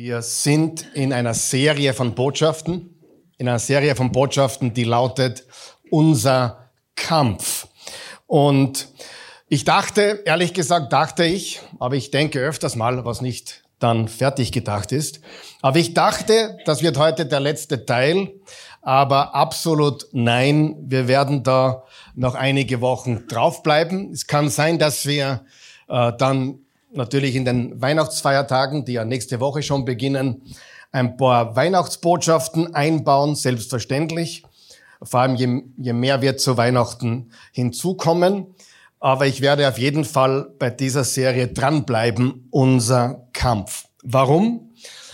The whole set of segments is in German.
Wir sind in einer Serie von Botschaften, in einer Serie von Botschaften, die lautet Unser Kampf. Und ich dachte, ehrlich gesagt, dachte ich, aber ich denke öfters mal, was nicht dann fertig gedacht ist. Aber ich dachte, das wird heute der letzte Teil, aber absolut nein, wir werden da noch einige Wochen draufbleiben. Es kann sein, dass wir äh, dann natürlich in den Weihnachtsfeiertagen, die ja nächste Woche schon beginnen, ein paar Weihnachtsbotschaften einbauen, selbstverständlich. Vor allem je, je mehr wir zu Weihnachten hinzukommen. Aber ich werde auf jeden Fall bei dieser Serie dranbleiben, unser Kampf. Warum?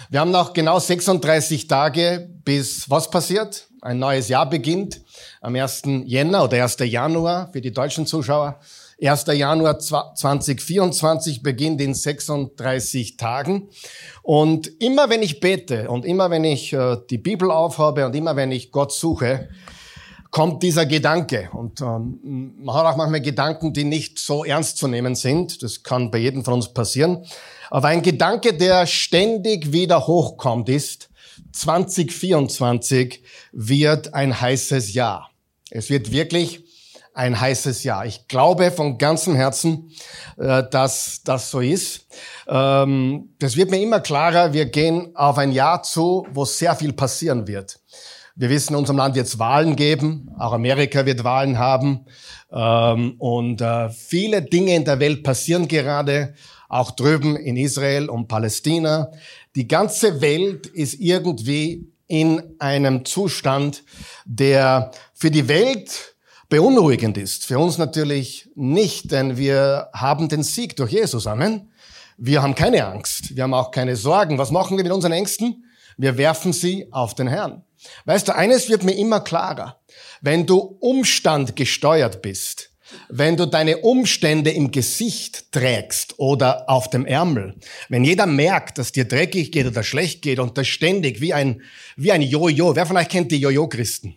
Wir haben noch genau 36 Tage, bis was passiert? Ein neues Jahr beginnt am 1. Jänner oder 1. Januar für die deutschen Zuschauer. 1. Januar 2024 beginnt in 36 Tagen. Und immer wenn ich bete und immer wenn ich äh, die Bibel aufhabe und immer wenn ich Gott suche, kommt dieser Gedanke. Und ähm, man hat auch manchmal Gedanken, die nicht so ernst zu nehmen sind. Das kann bei jedem von uns passieren. Aber ein Gedanke, der ständig wieder hochkommt, ist, 2024 wird ein heißes Jahr. Es wird wirklich ein heißes Jahr. Ich glaube von ganzem Herzen, äh, dass das so ist. Ähm, das wird mir immer klarer. Wir gehen auf ein Jahr zu, wo sehr viel passieren wird. Wir wissen, in unserem Land wird es Wahlen geben. Auch Amerika wird Wahlen haben. Ähm, und äh, viele Dinge in der Welt passieren gerade, auch drüben in Israel und Palästina. Die ganze Welt ist irgendwie in einem Zustand, der für die Welt beunruhigend ist. Für uns natürlich nicht, denn wir haben den Sieg durch Jesus. Amen. Wir haben keine Angst. Wir haben auch keine Sorgen. Was machen wir mit unseren Ängsten? Wir werfen sie auf den Herrn. Weißt du, eines wird mir immer klarer. Wenn du Umstand gesteuert bist, wenn du deine Umstände im Gesicht trägst oder auf dem Ärmel, wenn jeder merkt, dass dir dreckig geht oder schlecht geht und das ständig wie ein, wie ein Jojo, wer von euch kennt die Jojo-Christen?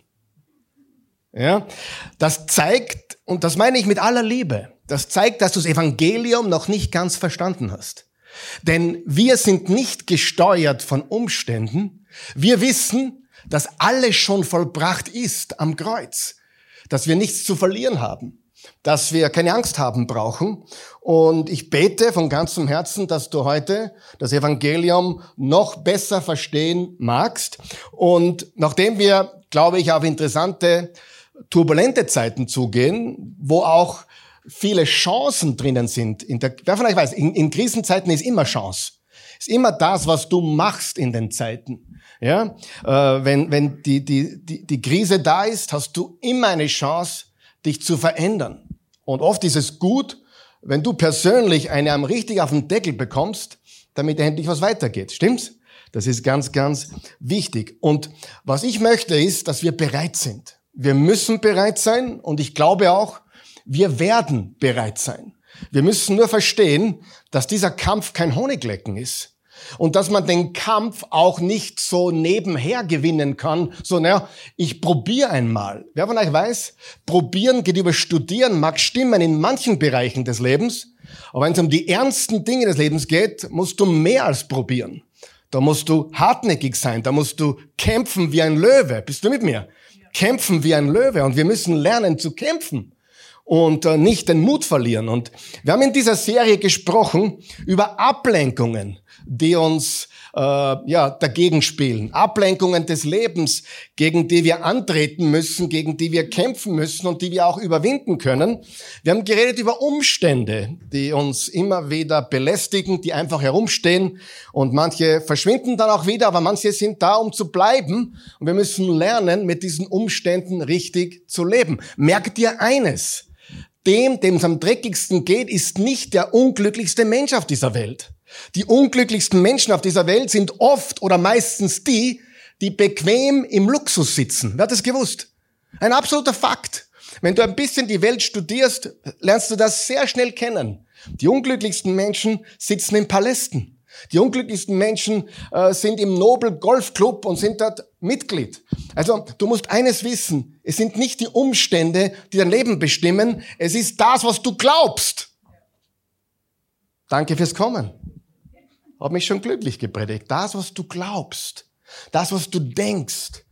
Ja, das zeigt, und das meine ich mit aller Liebe, das zeigt, dass du das Evangelium noch nicht ganz verstanden hast. Denn wir sind nicht gesteuert von Umständen. Wir wissen, dass alles schon vollbracht ist am Kreuz. Dass wir nichts zu verlieren haben. Dass wir keine Angst haben brauchen. Und ich bete von ganzem Herzen, dass du heute das Evangelium noch besser verstehen magst. Und nachdem wir, glaube ich, auf interessante turbulente Zeiten zugehen, wo auch viele Chancen drinnen sind. In der, wer von euch weiß, in, in Krisenzeiten ist immer Chance. Ist immer das, was du machst in den Zeiten. Ja, äh, wenn wenn die, die die die Krise da ist, hast du immer eine Chance, dich zu verändern. Und oft ist es gut, wenn du persönlich einen richtig auf den Deckel bekommst, damit endlich was weitergeht. Stimmt's? Das ist ganz, ganz wichtig. Und was ich möchte, ist, dass wir bereit sind. Wir müssen bereit sein und ich glaube auch, wir werden bereit sein. Wir müssen nur verstehen, dass dieser Kampf kein Honiglecken ist. Und dass man den Kampf auch nicht so nebenher gewinnen kann, so, naja, ich probiere einmal. Wer von euch weiß, probieren geht über studieren, mag stimmen in manchen Bereichen des Lebens, aber wenn es um die ernsten Dinge des Lebens geht, musst du mehr als probieren. Da musst du hartnäckig sein, da musst du kämpfen wie ein Löwe. Bist du mit mir? Kämpfen wie ein Löwe und wir müssen lernen zu kämpfen und äh, nicht den Mut verlieren. Und wir haben in dieser Serie gesprochen über Ablenkungen, die uns äh, ja dagegen spielen, Ablenkungen des Lebens, gegen die wir antreten müssen, gegen die wir kämpfen müssen und die wir auch überwinden können. Wir haben geredet über Umstände, die uns immer wieder belästigen, die einfach herumstehen und manche verschwinden dann auch wieder, aber manche sind da, um zu bleiben und wir müssen lernen, mit diesen Umständen richtig zu leben. Merkt dir eines, dem, dem es am dreckigsten geht, ist nicht der unglücklichste Mensch auf dieser Welt. Die unglücklichsten Menschen auf dieser Welt sind oft oder meistens die, die bequem im Luxus sitzen. Wer hat das gewusst? Ein absoluter Fakt. Wenn du ein bisschen die Welt studierst, lernst du das sehr schnell kennen. Die unglücklichsten Menschen sitzen in Palästen. Die unglücklichsten Menschen äh, sind im Nobel Golf Club und sind dort Mitglied. Also du musst eines wissen, es sind nicht die Umstände, die dein Leben bestimmen, es ist das, was du glaubst. Danke fürs Kommen. Hat mich schon glücklich gepredigt. Das, was du glaubst, das, was du denkst,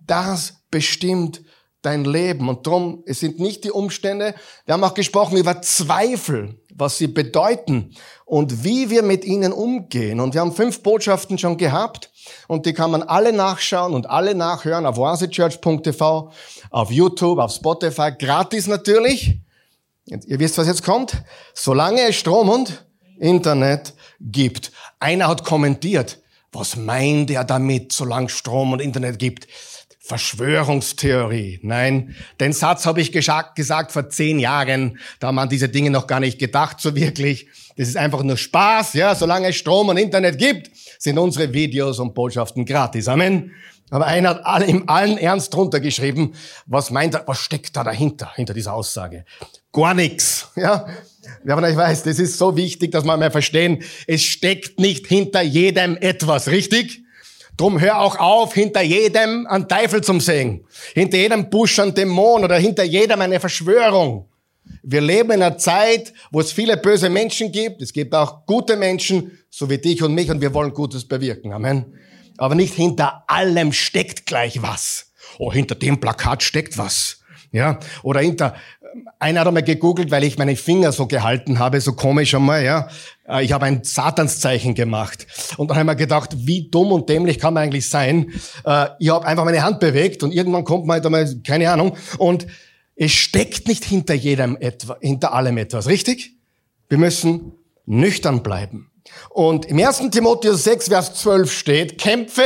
das bestimmt dein Leben. Und darum, es sind nicht die Umstände. Wir haben auch gesprochen über Zweifel, was sie bedeuten und wie wir mit ihnen umgehen. Und wir haben fünf Botschaften schon gehabt und die kann man alle nachschauen und alle nachhören auf oasechurch.tv, auf YouTube, auf Spotify, gratis natürlich. Ihr wisst, was jetzt kommt? Solange es Strom und Internet gibt. Einer hat kommentiert, was meint er damit, solange Strom und Internet gibt? Verschwörungstheorie. Nein, den Satz habe ich gesagt vor zehn Jahren. Da haben man diese Dinge noch gar nicht gedacht, so wirklich. Das ist einfach nur Spaß, ja. Solange es Strom und Internet gibt, sind unsere Videos und Botschaften gratis. Amen. Aber einer hat alle, im allen Ernst drunter geschrieben, was meint er, was steckt da dahinter, hinter dieser Aussage? Gar nichts, ja. Ja, aber ich weiß, das ist so wichtig, dass wir mal verstehen, es steckt nicht hinter jedem etwas, richtig? Drum hör auch auf, hinter jedem einen Teufel zum sehen. Hinter jedem Busch einen Dämon oder hinter jedem eine Verschwörung. Wir leben in einer Zeit, wo es viele böse Menschen gibt. Es gibt auch gute Menschen, so wie dich und mich, und wir wollen Gutes bewirken. Amen. Aber nicht hinter allem steckt gleich was. Oh, hinter dem Plakat steckt was. Ja, oder hinter, einer hat einmal gegoogelt, weil ich meine Finger so gehalten habe, so komisch einmal, ja. Äh, ich habe ein Satanszeichen gemacht. Und dann haben wir gedacht, wie dumm und dämlich kann man eigentlich sein? Äh, ich habe einfach meine Hand bewegt und irgendwann kommt man halt einmal, keine Ahnung. Und es steckt nicht hinter jedem etwas, hinter allem etwas, richtig? Wir müssen nüchtern bleiben. Und im 1. Timotheus 6, Vers 12 steht, kämpfe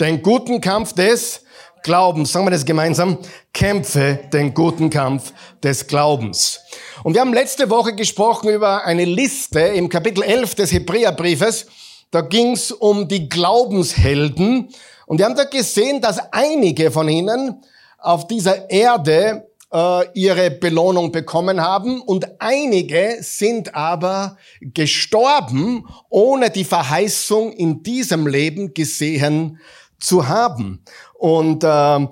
den guten Kampf des Glaubens. Sagen wir das gemeinsam. Kämpfe den guten Kampf des Glaubens. Und wir haben letzte Woche gesprochen über eine Liste im Kapitel 11 des Hebräerbriefes. Da ging es um die Glaubenshelden. Und wir haben da gesehen, dass einige von ihnen auf dieser Erde äh, ihre Belohnung bekommen haben und einige sind aber gestorben, ohne die Verheißung in diesem Leben gesehen zu haben. Und äh,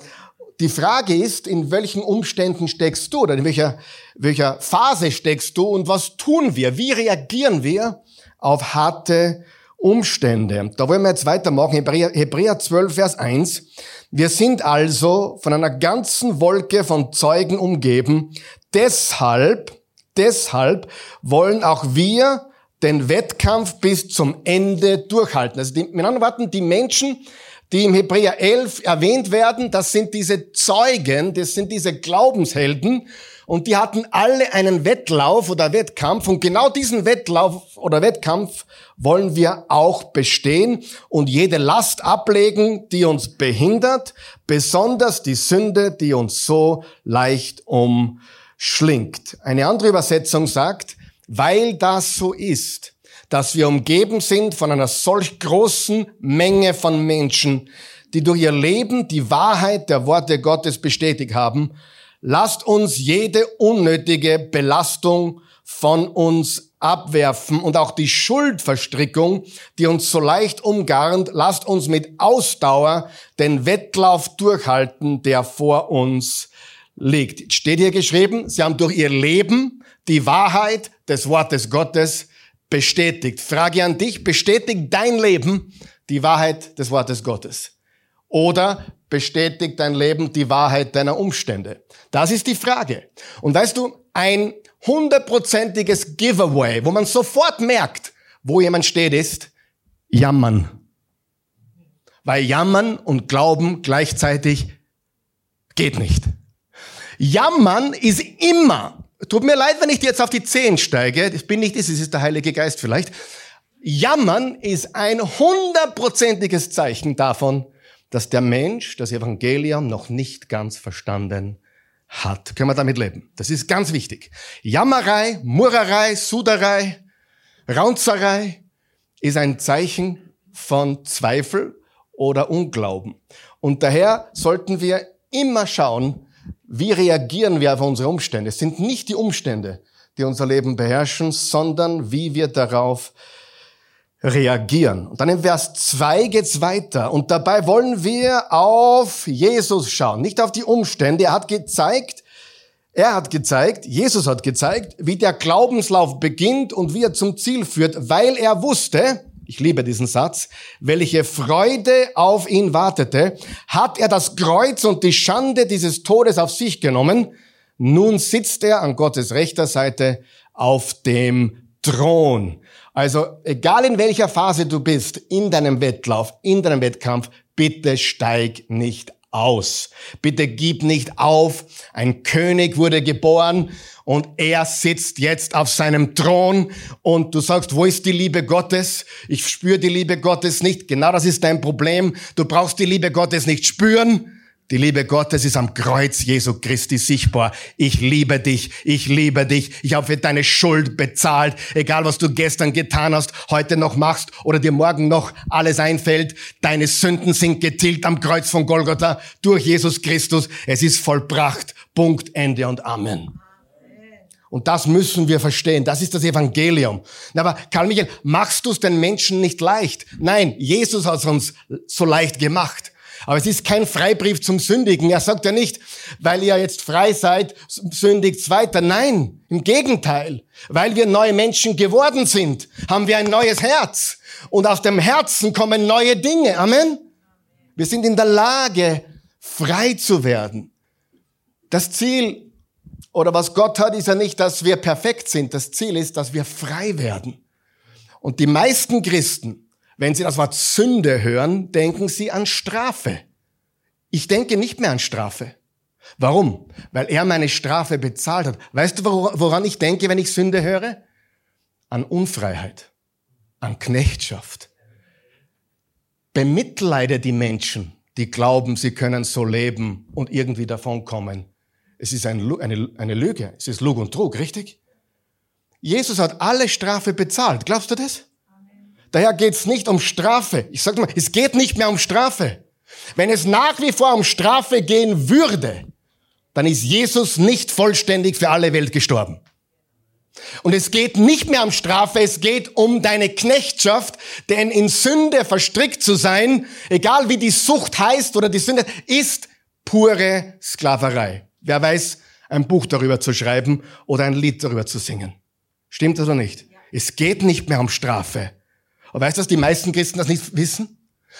die Frage ist, in welchen Umständen steckst du oder in welcher, welcher Phase steckst du und was tun wir? Wie reagieren wir auf harte Umstände? Da wollen wir jetzt weitermachen. Hebräer, Hebräer 12, Vers 1. Wir sind also von einer ganzen Wolke von Zeugen umgeben. Deshalb, deshalb wollen auch wir den Wettkampf bis zum Ende durchhalten. Also die, mit anderen Worten, die Menschen, die im Hebräer 11 erwähnt werden, das sind diese Zeugen, das sind diese Glaubenshelden und die hatten alle einen Wettlauf oder Wettkampf und genau diesen Wettlauf oder Wettkampf wollen wir auch bestehen und jede Last ablegen, die uns behindert, besonders die Sünde, die uns so leicht umschlingt. Eine andere Übersetzung sagt, weil das so ist, dass wir umgeben sind von einer solch großen Menge von Menschen, die durch ihr Leben die Wahrheit der Worte Gottes bestätigt haben. Lasst uns jede unnötige Belastung von uns abwerfen und auch die Schuldverstrickung, die uns so leicht umgarnt, lasst uns mit Ausdauer den Wettlauf durchhalten, der vor uns liegt. Steht hier geschrieben, sie haben durch ihr Leben die Wahrheit des Wortes Gottes bestätigt. Frage an dich, bestätigt dein Leben die Wahrheit des Wortes Gottes? Oder bestätigt dein Leben die Wahrheit deiner Umstände? Das ist die Frage. Und weißt du, ein hundertprozentiges Giveaway, wo man sofort merkt, wo jemand steht, ist Jammern. Weil Jammern und Glauben gleichzeitig geht nicht. Jammern ist immer Tut mir leid, wenn ich dir jetzt auf die Zehen steige. Das bin nicht ich, es ist der Heilige Geist vielleicht. Jammern ist ein hundertprozentiges Zeichen davon, dass der Mensch das Evangelium noch nicht ganz verstanden hat. Können wir damit leben? Das ist ganz wichtig. Jammerei, Murrerei, Suderei, Raunzerei ist ein Zeichen von Zweifel oder Unglauben. Und daher sollten wir immer schauen, wie reagieren wir auf unsere Umstände? Es sind nicht die Umstände, die unser Leben beherrschen, sondern wie wir darauf reagieren. Und dann im Vers 2 geht's weiter. Und dabei wollen wir auf Jesus schauen, nicht auf die Umstände. Er hat gezeigt, er hat gezeigt, Jesus hat gezeigt, wie der Glaubenslauf beginnt und wie er zum Ziel führt, weil er wusste, ich liebe diesen Satz, welche Freude auf ihn wartete, hat er das Kreuz und die Schande dieses Todes auf sich genommen. Nun sitzt er an Gottes rechter Seite auf dem Thron. Also egal in welcher Phase du bist, in deinem Wettlauf, in deinem Wettkampf, bitte steig nicht aus. Bitte gib nicht auf. Ein König wurde geboren und er sitzt jetzt auf seinem Thron und du sagst, wo ist die Liebe Gottes? Ich spüre die Liebe Gottes nicht. Genau das ist dein Problem. Du brauchst die Liebe Gottes nicht spüren. Die Liebe Gottes ist am Kreuz Jesu Christi sichtbar. Ich liebe dich, ich liebe dich. Ich habe für deine Schuld bezahlt. Egal, was du gestern getan hast, heute noch machst oder dir morgen noch alles einfällt. Deine Sünden sind getilgt am Kreuz von Golgotha durch Jesus Christus. Es ist vollbracht. Punkt, Ende und Amen. Und das müssen wir verstehen. Das ist das Evangelium. Aber Karl Michael, machst du es den Menschen nicht leicht? Nein, Jesus hat es uns so leicht gemacht. Aber es ist kein Freibrief zum Sündigen. Er sagt ja nicht, weil ihr jetzt frei seid, sündigt weiter. Nein, im Gegenteil. Weil wir neue Menschen geworden sind, haben wir ein neues Herz. Und aus dem Herzen kommen neue Dinge. Amen. Wir sind in der Lage, frei zu werden. Das Ziel oder was Gott hat, ist ja nicht, dass wir perfekt sind. Das Ziel ist, dass wir frei werden. Und die meisten Christen wenn Sie das Wort Sünde hören, denken Sie an Strafe. Ich denke nicht mehr an Strafe. Warum? Weil er meine Strafe bezahlt hat. Weißt du, woran ich denke, wenn ich Sünde höre? An Unfreiheit, an Knechtschaft. Bemitleide die Menschen, die glauben, sie können so leben und irgendwie davonkommen. Es ist ein, eine, eine Lüge. Es ist Lug und Trug, richtig? Jesus hat alle Strafe bezahlt. Glaubst du das? Daher geht es nicht um Strafe. Ich sage mal, es geht nicht mehr um Strafe. Wenn es nach wie vor um Strafe gehen würde, dann ist Jesus nicht vollständig für alle Welt gestorben. Und es geht nicht mehr um Strafe, es geht um deine Knechtschaft, denn in Sünde verstrickt zu sein, egal wie die Sucht heißt oder die Sünde, ist pure Sklaverei. Wer weiß, ein Buch darüber zu schreiben oder ein Lied darüber zu singen. Stimmt das oder nicht? Es geht nicht mehr um Strafe. Und weißt du, dass die meisten Christen das nicht wissen?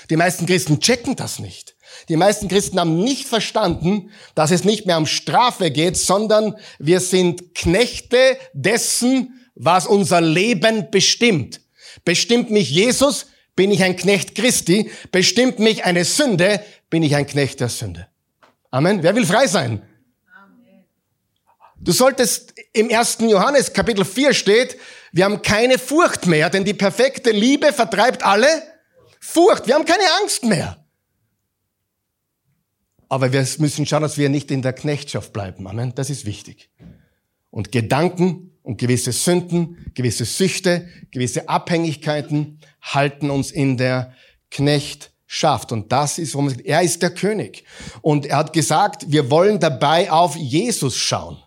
Die meisten Christen checken das nicht. Die meisten Christen haben nicht verstanden, dass es nicht mehr um Strafe geht, sondern wir sind Knechte dessen, was unser Leben bestimmt. Bestimmt mich Jesus, bin ich ein Knecht Christi. Bestimmt mich eine Sünde, bin ich ein Knecht der Sünde. Amen. Wer will frei sein? Du solltest im ersten Johannes Kapitel 4 steht, wir haben keine Furcht mehr, denn die perfekte Liebe vertreibt alle Furcht. Wir haben keine Angst mehr. Aber wir müssen schauen, dass wir nicht in der Knechtschaft bleiben. Amen. Das ist wichtig. Und Gedanken und gewisse Sünden, gewisse Süchte, gewisse Abhängigkeiten halten uns in der Knechtschaft. Und das ist, warum er ist der König. Und er hat gesagt, wir wollen dabei auf Jesus schauen.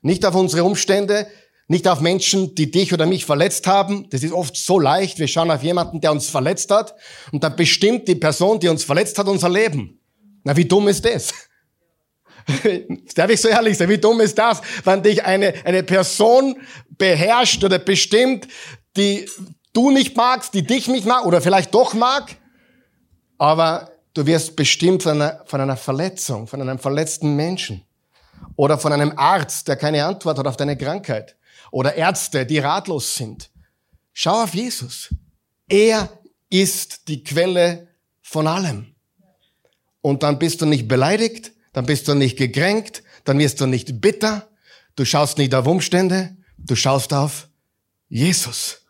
Nicht auf unsere Umstände, nicht auf Menschen, die dich oder mich verletzt haben. Das ist oft so leicht. Wir schauen auf jemanden, der uns verletzt hat. Und dann bestimmt die Person, die uns verletzt hat, unser Leben. Na, wie dumm ist das? Darf ich so ehrlich sein? Wie dumm ist das, wenn dich eine, eine Person beherrscht oder bestimmt, die du nicht magst, die dich nicht mag oder vielleicht doch mag, aber du wirst bestimmt von einer, von einer Verletzung, von einem verletzten Menschen. Oder von einem Arzt, der keine Antwort hat auf deine Krankheit. Oder Ärzte, die ratlos sind. Schau auf Jesus. Er ist die Quelle von allem. Und dann bist du nicht beleidigt, dann bist du nicht gekränkt, dann wirst du nicht bitter, du schaust nicht auf Umstände, du schaust auf Jesus.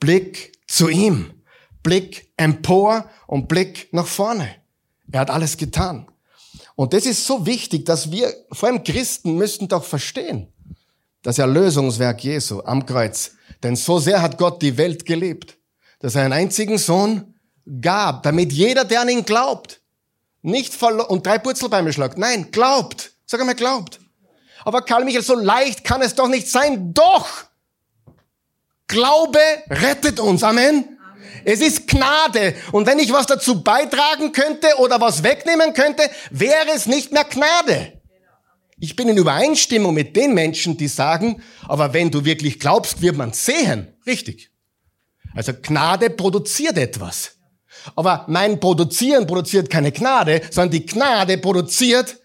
Blick zu ihm, Blick empor und Blick nach vorne. Er hat alles getan. Und das ist so wichtig, dass wir, vor allem Christen, müssen doch verstehen, das Erlösungswerk Jesu am Kreuz. Denn so sehr hat Gott die Welt gelebt, dass er einen einzigen Sohn gab, damit jeder, der an ihn glaubt, nicht verloren und drei Purzelbäume schlagt. Nein, glaubt. Sag einmal, glaubt. Aber Karl Michael, so leicht kann es doch nicht sein. Doch! Glaube rettet uns. Amen. Es ist Gnade. Und wenn ich was dazu beitragen könnte oder was wegnehmen könnte, wäre es nicht mehr Gnade. Ich bin in Übereinstimmung mit den Menschen, die sagen, aber wenn du wirklich glaubst, wird man sehen. Richtig. Also Gnade produziert etwas. Aber mein Produzieren produziert keine Gnade, sondern die Gnade produziert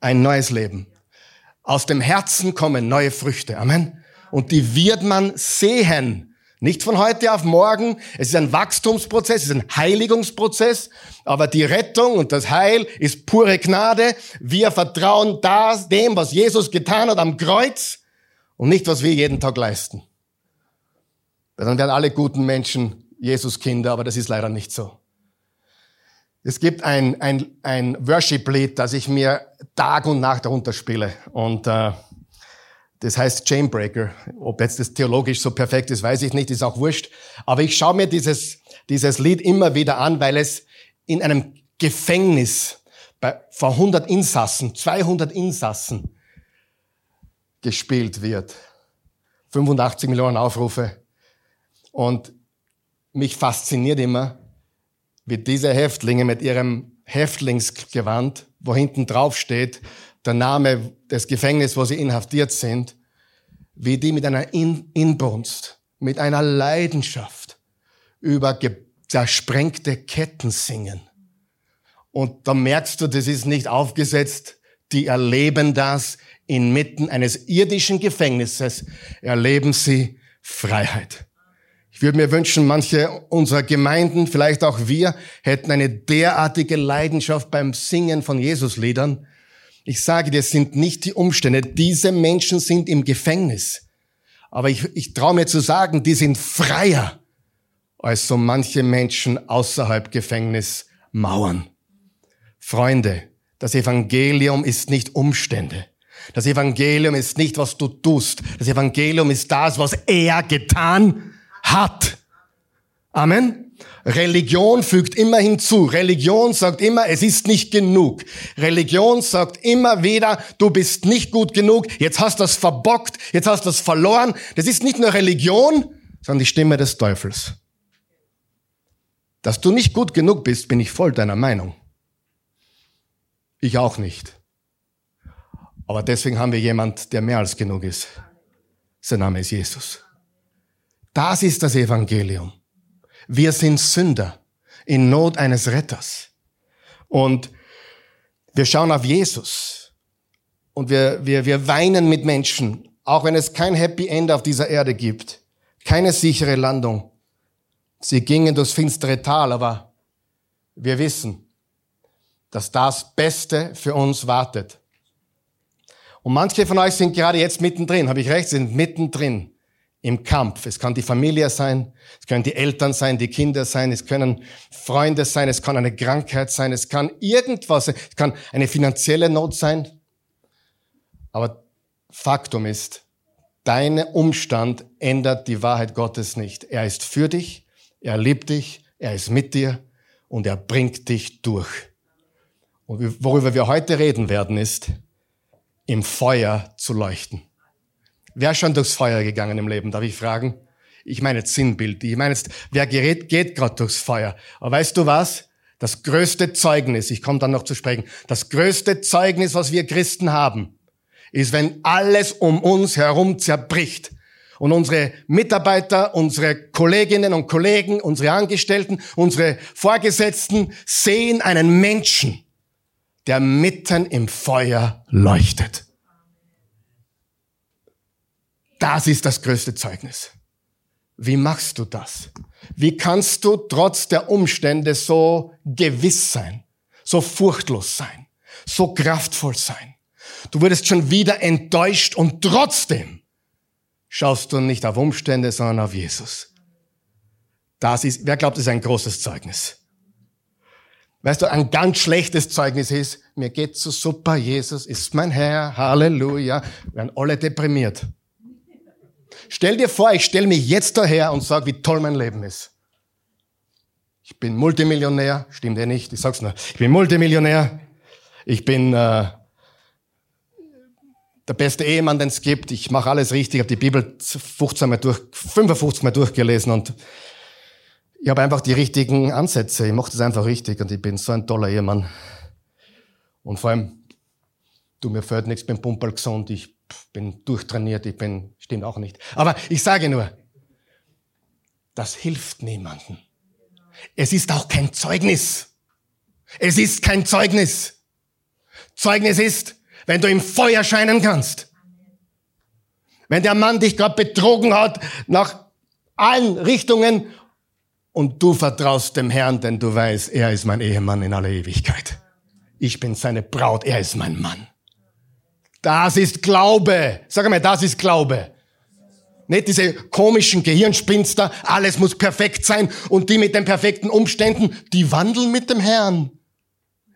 ein neues Leben. Aus dem Herzen kommen neue Früchte. Amen. Und die wird man sehen. Nicht von heute auf morgen. Es ist ein Wachstumsprozess, es ist ein Heiligungsprozess. Aber die Rettung und das Heil ist pure Gnade. Wir vertrauen das, dem, was Jesus getan hat am Kreuz und nicht, was wir jeden Tag leisten. Dann werden alle guten Menschen Jesus-Kinder, aber das ist leider nicht so. Es gibt ein, ein, ein Worship-Lied, das ich mir Tag und Nacht darunter spiele. Und äh, das heißt Chainbreaker. Ob jetzt das theologisch so perfekt ist, weiß ich nicht, ist auch wurscht. Aber ich schaue mir dieses, dieses Lied immer wieder an, weil es in einem Gefängnis bei, vor 100 Insassen, 200 Insassen gespielt wird. 85 Millionen Aufrufe. Und mich fasziniert immer, wie diese Häftlinge mit ihrem Häftlingsgewand, wo hinten drauf steht, der Name des Gefängnisses, wo sie inhaftiert sind, wie die mit einer In Inbrunst, mit einer Leidenschaft über zersprengte Ketten singen. Und da merkst du, das ist nicht aufgesetzt, die erleben das inmitten eines irdischen Gefängnisses, erleben sie Freiheit. Ich würde mir wünschen, manche unserer Gemeinden, vielleicht auch wir, hätten eine derartige Leidenschaft beim Singen von Jesusliedern, ich sage dir, es sind nicht die Umstände. Diese Menschen sind im Gefängnis. Aber ich, ich traue mir zu sagen, die sind freier als so manche Menschen außerhalb Gefängnismauern. Freunde, das Evangelium ist nicht Umstände. Das Evangelium ist nicht, was du tust. Das Evangelium ist das, was er getan hat. Amen. Religion fügt immer hinzu. Religion sagt immer, es ist nicht genug. Religion sagt immer wieder, du bist nicht gut genug, jetzt hast du das verbockt, jetzt hast du das verloren. Das ist nicht nur Religion, sondern die Stimme des Teufels. Dass du nicht gut genug bist, bin ich voll deiner Meinung. Ich auch nicht. Aber deswegen haben wir jemand, der mehr als genug ist. Sein Name ist Jesus. Das ist das Evangelium. Wir sind Sünder in Not eines Retters. Und wir schauen auf Jesus und wir, wir, wir weinen mit Menschen, auch wenn es kein Happy End auf dieser Erde gibt, keine sichere Landung. Sie gingen durchs finstere Tal, aber wir wissen, dass das Beste für uns wartet. Und manche von euch sind gerade jetzt mittendrin, habe ich recht, sind mittendrin im Kampf. Es kann die Familie sein, es können die Eltern sein, die Kinder sein, es können Freunde sein, es kann eine Krankheit sein, es kann irgendwas, es kann eine finanzielle Not sein. Aber Faktum ist, dein Umstand ändert die Wahrheit Gottes nicht. Er ist für dich, er liebt dich, er ist mit dir und er bringt dich durch. Und worüber wir heute reden werden, ist, im Feuer zu leuchten. Wer schon durchs Feuer gegangen im Leben? Darf ich fragen? Ich meine jetzt Sinnbild. Ich meine jetzt, wer gerät, geht gerade durchs Feuer. Aber weißt du was? Das größte Zeugnis, ich komme dann noch zu sprechen, das größte Zeugnis, was wir Christen haben, ist, wenn alles um uns herum zerbricht und unsere Mitarbeiter, unsere Kolleginnen und Kollegen, unsere Angestellten, unsere Vorgesetzten sehen einen Menschen, der mitten im Feuer leuchtet. Das ist das größte Zeugnis. Wie machst du das? Wie kannst du trotz der Umstände so gewiss sein, so furchtlos sein, so kraftvoll sein? Du wurdest schon wieder enttäuscht und trotzdem schaust du nicht auf Umstände, sondern auf Jesus. Das ist, wer glaubt, das ist ein großes Zeugnis? Weißt du, ein ganz schlechtes Zeugnis ist, mir geht's so super, Jesus ist mein Herr, Halleluja. Werden alle deprimiert. Stell dir vor, ich stelle mich jetzt daher und sage, wie toll mein Leben ist. Ich bin Multimillionär, stimmt ja nicht, ich sag's nur. Ich bin Multimillionär, ich bin äh, der beste Ehemann, den es gibt. Ich mache alles richtig, habe die Bibel 15 Mal durch, 55 Mal durchgelesen und ich habe einfach die richtigen Ansätze. Ich mache das einfach richtig und ich bin so ein toller Ehemann. Und vor allem, du, mir fällt nichts, bin pumperl gesund, ich bin durchtrainiert, ich bin, stimmt auch nicht. Aber ich sage nur, das hilft niemanden. Es ist auch kein Zeugnis. Es ist kein Zeugnis. Zeugnis ist, wenn du im Feuer scheinen kannst. Wenn der Mann dich gerade betrogen hat nach allen Richtungen und du vertraust dem Herrn, denn du weißt, er ist mein Ehemann in aller Ewigkeit. Ich bin seine Braut, er ist mein Mann. Das ist Glaube. Sag mal, das ist Glaube. Nicht diese komischen Gehirnspinster, alles muss perfekt sein und die mit den perfekten Umständen, die wandeln mit dem Herrn.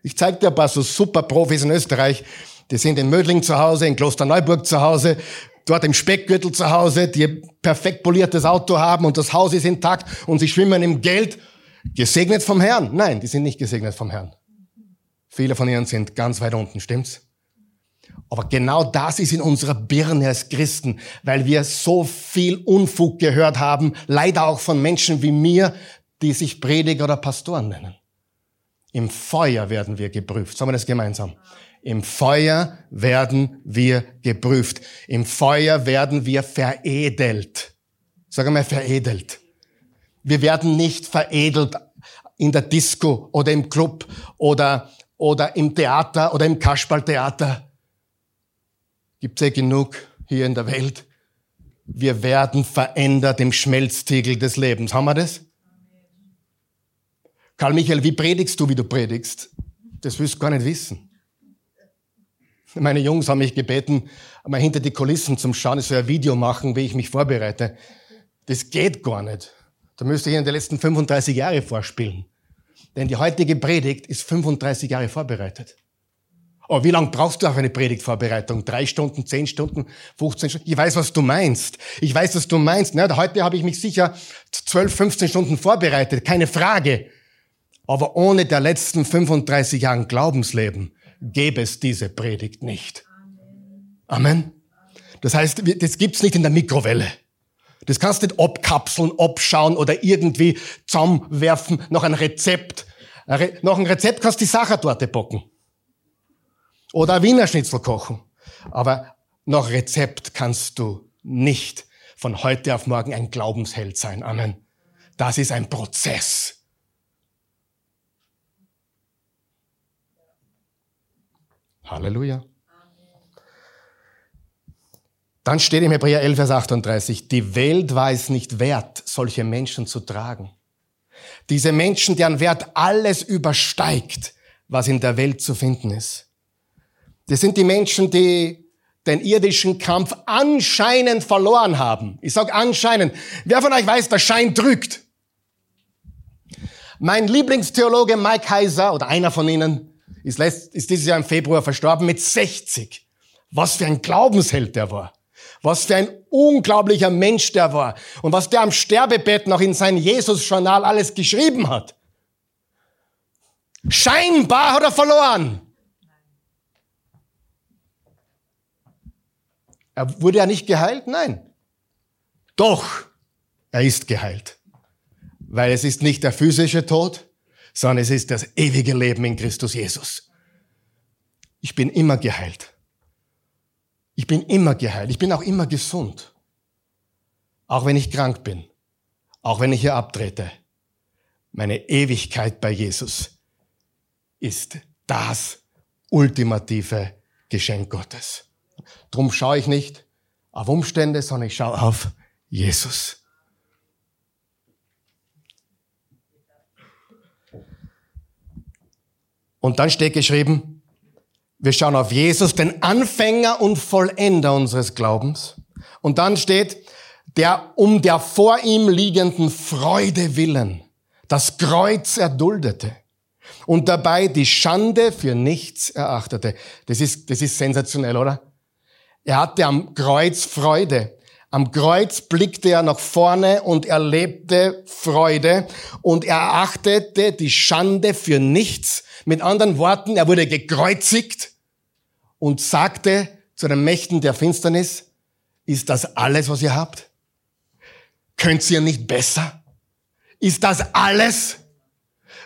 Ich zeige dir ein paar so super Profis in Österreich, die sind in Mödling zu Hause, in Klosterneuburg zu Hause, dort im Speckgürtel zu Hause, die perfekt poliertes Auto haben und das Haus ist intakt und sie schwimmen im Geld. Gesegnet vom Herrn? Nein, die sind nicht gesegnet vom Herrn. Viele von ihnen sind ganz weit unten, stimmt's? Aber genau das ist in unserer Birne als Christen, weil wir so viel Unfug gehört haben, leider auch von Menschen wie mir, die sich Prediger oder Pastoren nennen. Im Feuer werden wir geprüft. Sagen wir das gemeinsam. Im Feuer werden wir geprüft. Im Feuer werden wir veredelt. Sag mal veredelt. Wir werden nicht veredelt in der Disco oder im Club oder, oder im Theater oder im Kasperltheater Gibt es ja genug hier in der Welt. Wir werden verändert im Schmelztiegel des Lebens. Haben wir das? Karl Michael, wie predigst du, wie du predigst? Das willst du gar nicht wissen. Meine Jungs haben mich gebeten, mal hinter die Kulissen zum Schauen, so ein Video machen, wie ich mich vorbereite. Das geht gar nicht. Da müsste ich in den letzten 35 Jahre vorspielen. Denn die heutige Predigt ist 35 Jahre vorbereitet. Aber wie lange brauchst du auf eine Predigtvorbereitung? Drei Stunden, zehn Stunden, 15 Stunden? Ich weiß, was du meinst. Ich weiß, was du meinst. Na, heute habe ich mich sicher 12, 15 Stunden vorbereitet, keine Frage. Aber ohne der letzten 35 Jahren Glaubensleben gäbe es diese Predigt nicht. Amen. Das heißt, das gibt's nicht in der Mikrowelle. Das kannst du nicht abkapseln, abschauen oder irgendwie zusammenwerfen, noch ein Rezept. Noch ein Rezept kannst du die Sachertorte bocken. Oder Wiener Schnitzel kochen. Aber nach Rezept kannst du nicht von heute auf morgen ein Glaubensheld sein. Amen. Das ist ein Prozess. Halleluja. Dann steht im Hebräer 11, Vers 38, die Welt war es nicht wert, solche Menschen zu tragen. Diese Menschen, deren Wert alles übersteigt, was in der Welt zu finden ist. Das sind die Menschen, die den irdischen Kampf anscheinend verloren haben. Ich sage anscheinend. Wer von euch weiß, der Schein drückt? Mein Lieblingstheologe Mike Heiser, oder einer von ihnen, ist, ist dieses Jahr im Februar verstorben mit 60. Was für ein Glaubensheld der war. Was für ein unglaublicher Mensch der war. Und was der am Sterbebett noch in sein Jesus-Journal alles geschrieben hat. Scheinbar hat er verloren. Er wurde ja nicht geheilt? Nein. Doch, er ist geheilt. Weil es ist nicht der physische Tod, sondern es ist das ewige Leben in Christus Jesus. Ich bin immer geheilt. Ich bin immer geheilt. Ich bin auch immer gesund. Auch wenn ich krank bin. Auch wenn ich hier abtrete. Meine Ewigkeit bei Jesus ist das ultimative Geschenk Gottes. Drum schaue ich nicht auf Umstände, sondern ich schaue auf Jesus. Und dann steht geschrieben, wir schauen auf Jesus, den Anfänger und Vollender unseres Glaubens. Und dann steht, der um der vor ihm liegenden Freude willen das Kreuz erduldete und dabei die Schande für nichts erachtete. Das ist, das ist sensationell, oder? Er hatte am Kreuz Freude. Am Kreuz blickte er nach vorne und erlebte Freude und er achtete die Schande für nichts. Mit anderen Worten, er wurde gekreuzigt und sagte zu den Mächten der Finsternis, ist das alles, was ihr habt? Könnt ihr nicht besser? Ist das alles?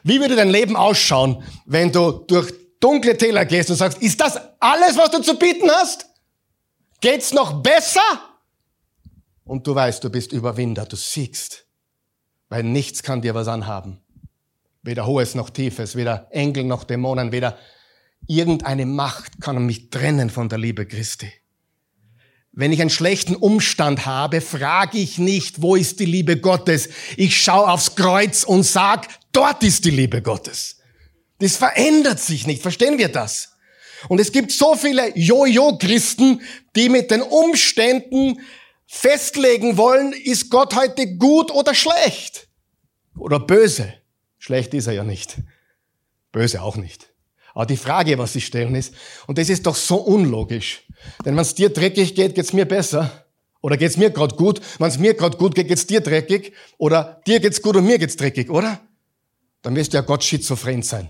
Wie würde dein Leben ausschauen, wenn du durch dunkle Täler gehst und sagst, ist das alles, was du zu bieten hast? Geht's noch besser? Und du weißt, du bist Überwinder, du siegst. Weil nichts kann dir was anhaben. Weder Hohes noch Tiefes, weder Engel noch Dämonen, weder irgendeine Macht kann mich trennen von der Liebe Christi. Wenn ich einen schlechten Umstand habe, frage ich nicht, wo ist die Liebe Gottes? Ich schaue aufs Kreuz und sag, dort ist die Liebe Gottes. Das verändert sich nicht. Verstehen wir das? Und es gibt so viele Jojo-Christen, die mit den Umständen festlegen wollen, ist Gott heute gut oder schlecht? Oder böse? Schlecht ist er ja nicht. Böse auch nicht. Aber die Frage, was sie stellen, ist, und das ist doch so unlogisch. Denn wenn es dir dreckig geht, geht's mir besser. Oder geht's mir gerade gut? Wenn es mir gerade gut geht, geht's dir dreckig. Oder dir geht's gut und mir geht's dreckig, oder? Dann wirst du ja Gott schizophren sein.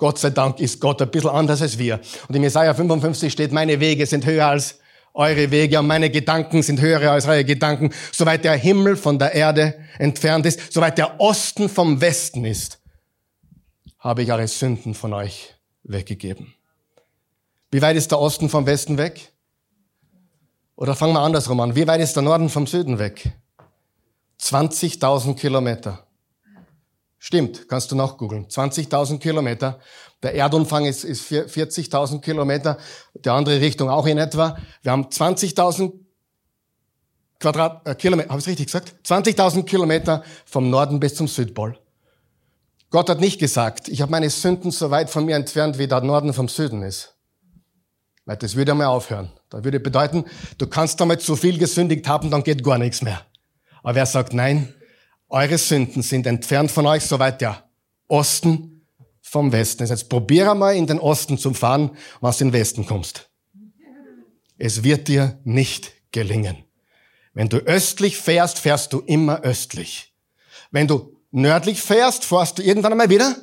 Gott sei Dank ist Gott ein bisschen anders als wir. Und im Jesaja 55 steht, meine Wege sind höher als eure Wege und meine Gedanken sind höher als eure Gedanken. Soweit der Himmel von der Erde entfernt ist, soweit der Osten vom Westen ist, habe ich eure Sünden von euch weggegeben. Wie weit ist der Osten vom Westen weg? Oder fangen wir andersrum an. Wie weit ist der Norden vom Süden weg? 20.000 Kilometer. Stimmt, kannst du noch googeln. 20.000 Kilometer. Der Erdumfang ist, ist 40.000 Kilometer. Die andere Richtung auch in etwa. Wir haben 20.000 Quadrat, äh, Kilometer, habe ich richtig gesagt? 20.000 Kilometer vom Norden bis zum Südpol. Gott hat nicht gesagt, ich habe meine Sünden so weit von mir entfernt, wie der Norden vom Süden ist. Weil das würde einmal aufhören. Das würde bedeuten, du kannst damit zu viel gesündigt haben, dann geht gar nichts mehr. Aber er sagt, nein, eure Sünden sind entfernt von euch, soweit der Osten vom Westen ist. Jetzt probier einmal in den Osten zu fahren, was in den Westen kommst. Es wird dir nicht gelingen. Wenn du östlich fährst, fährst du immer östlich. Wenn du nördlich fährst, fährst du irgendwann einmal wieder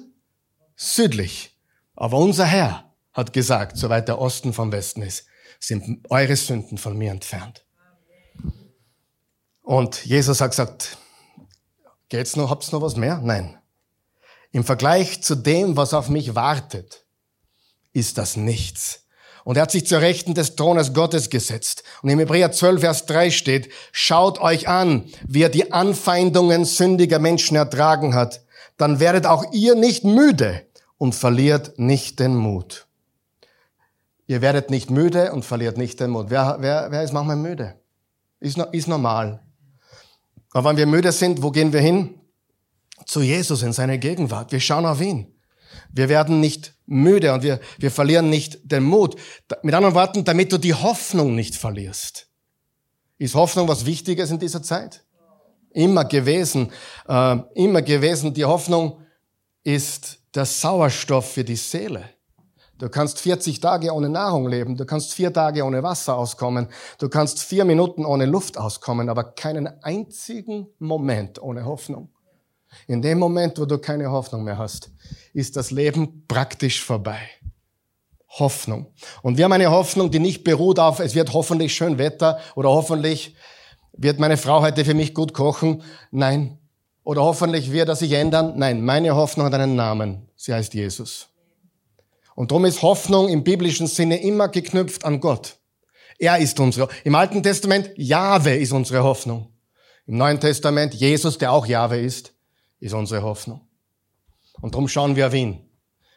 südlich. Aber unser Herr hat gesagt, soweit der Osten vom Westen ist, sind eure Sünden von mir entfernt. Und Jesus hat gesagt, geht's noch, habt's noch was mehr? Nein. Im Vergleich zu dem, was auf mich wartet, ist das nichts. Und er hat sich zur Rechten des Thrones Gottes gesetzt. Und im Hebräer 12, Vers 3 steht, schaut euch an, wie er die Anfeindungen sündiger Menschen ertragen hat. Dann werdet auch ihr nicht müde und verliert nicht den Mut. Ihr werdet nicht müde und verliert nicht den Mut. Wer, wer, wer ist manchmal müde? Ist, ist normal. Aber wenn wir müde sind, wo gehen wir hin? Zu Jesus in seine Gegenwart. Wir schauen auf ihn. Wir werden nicht müde und wir, wir verlieren nicht den Mut. Mit anderen Worten, damit du die Hoffnung nicht verlierst. Ist Hoffnung was Wichtiges in dieser Zeit? Immer gewesen, äh, immer gewesen. Die Hoffnung ist der Sauerstoff für die Seele. Du kannst 40 Tage ohne Nahrung leben, du kannst vier Tage ohne Wasser auskommen, du kannst vier Minuten ohne Luft auskommen, aber keinen einzigen Moment ohne Hoffnung. In dem Moment, wo du keine Hoffnung mehr hast, ist das Leben praktisch vorbei. Hoffnung. Und wir haben eine Hoffnung, die nicht beruht auf, es wird hoffentlich schön Wetter oder hoffentlich wird meine Frau heute für mich gut kochen. Nein. Oder hoffentlich wird er sich ändern. Nein, meine Hoffnung hat einen Namen. Sie heißt Jesus. Und darum ist Hoffnung im biblischen Sinne immer geknüpft an Gott. Er ist unsere. Im Alten Testament, Jahwe ist unsere Hoffnung. Im Neuen Testament, Jesus, der auch Jahwe ist ist unsere Hoffnung. Und darum schauen wir auf ihn.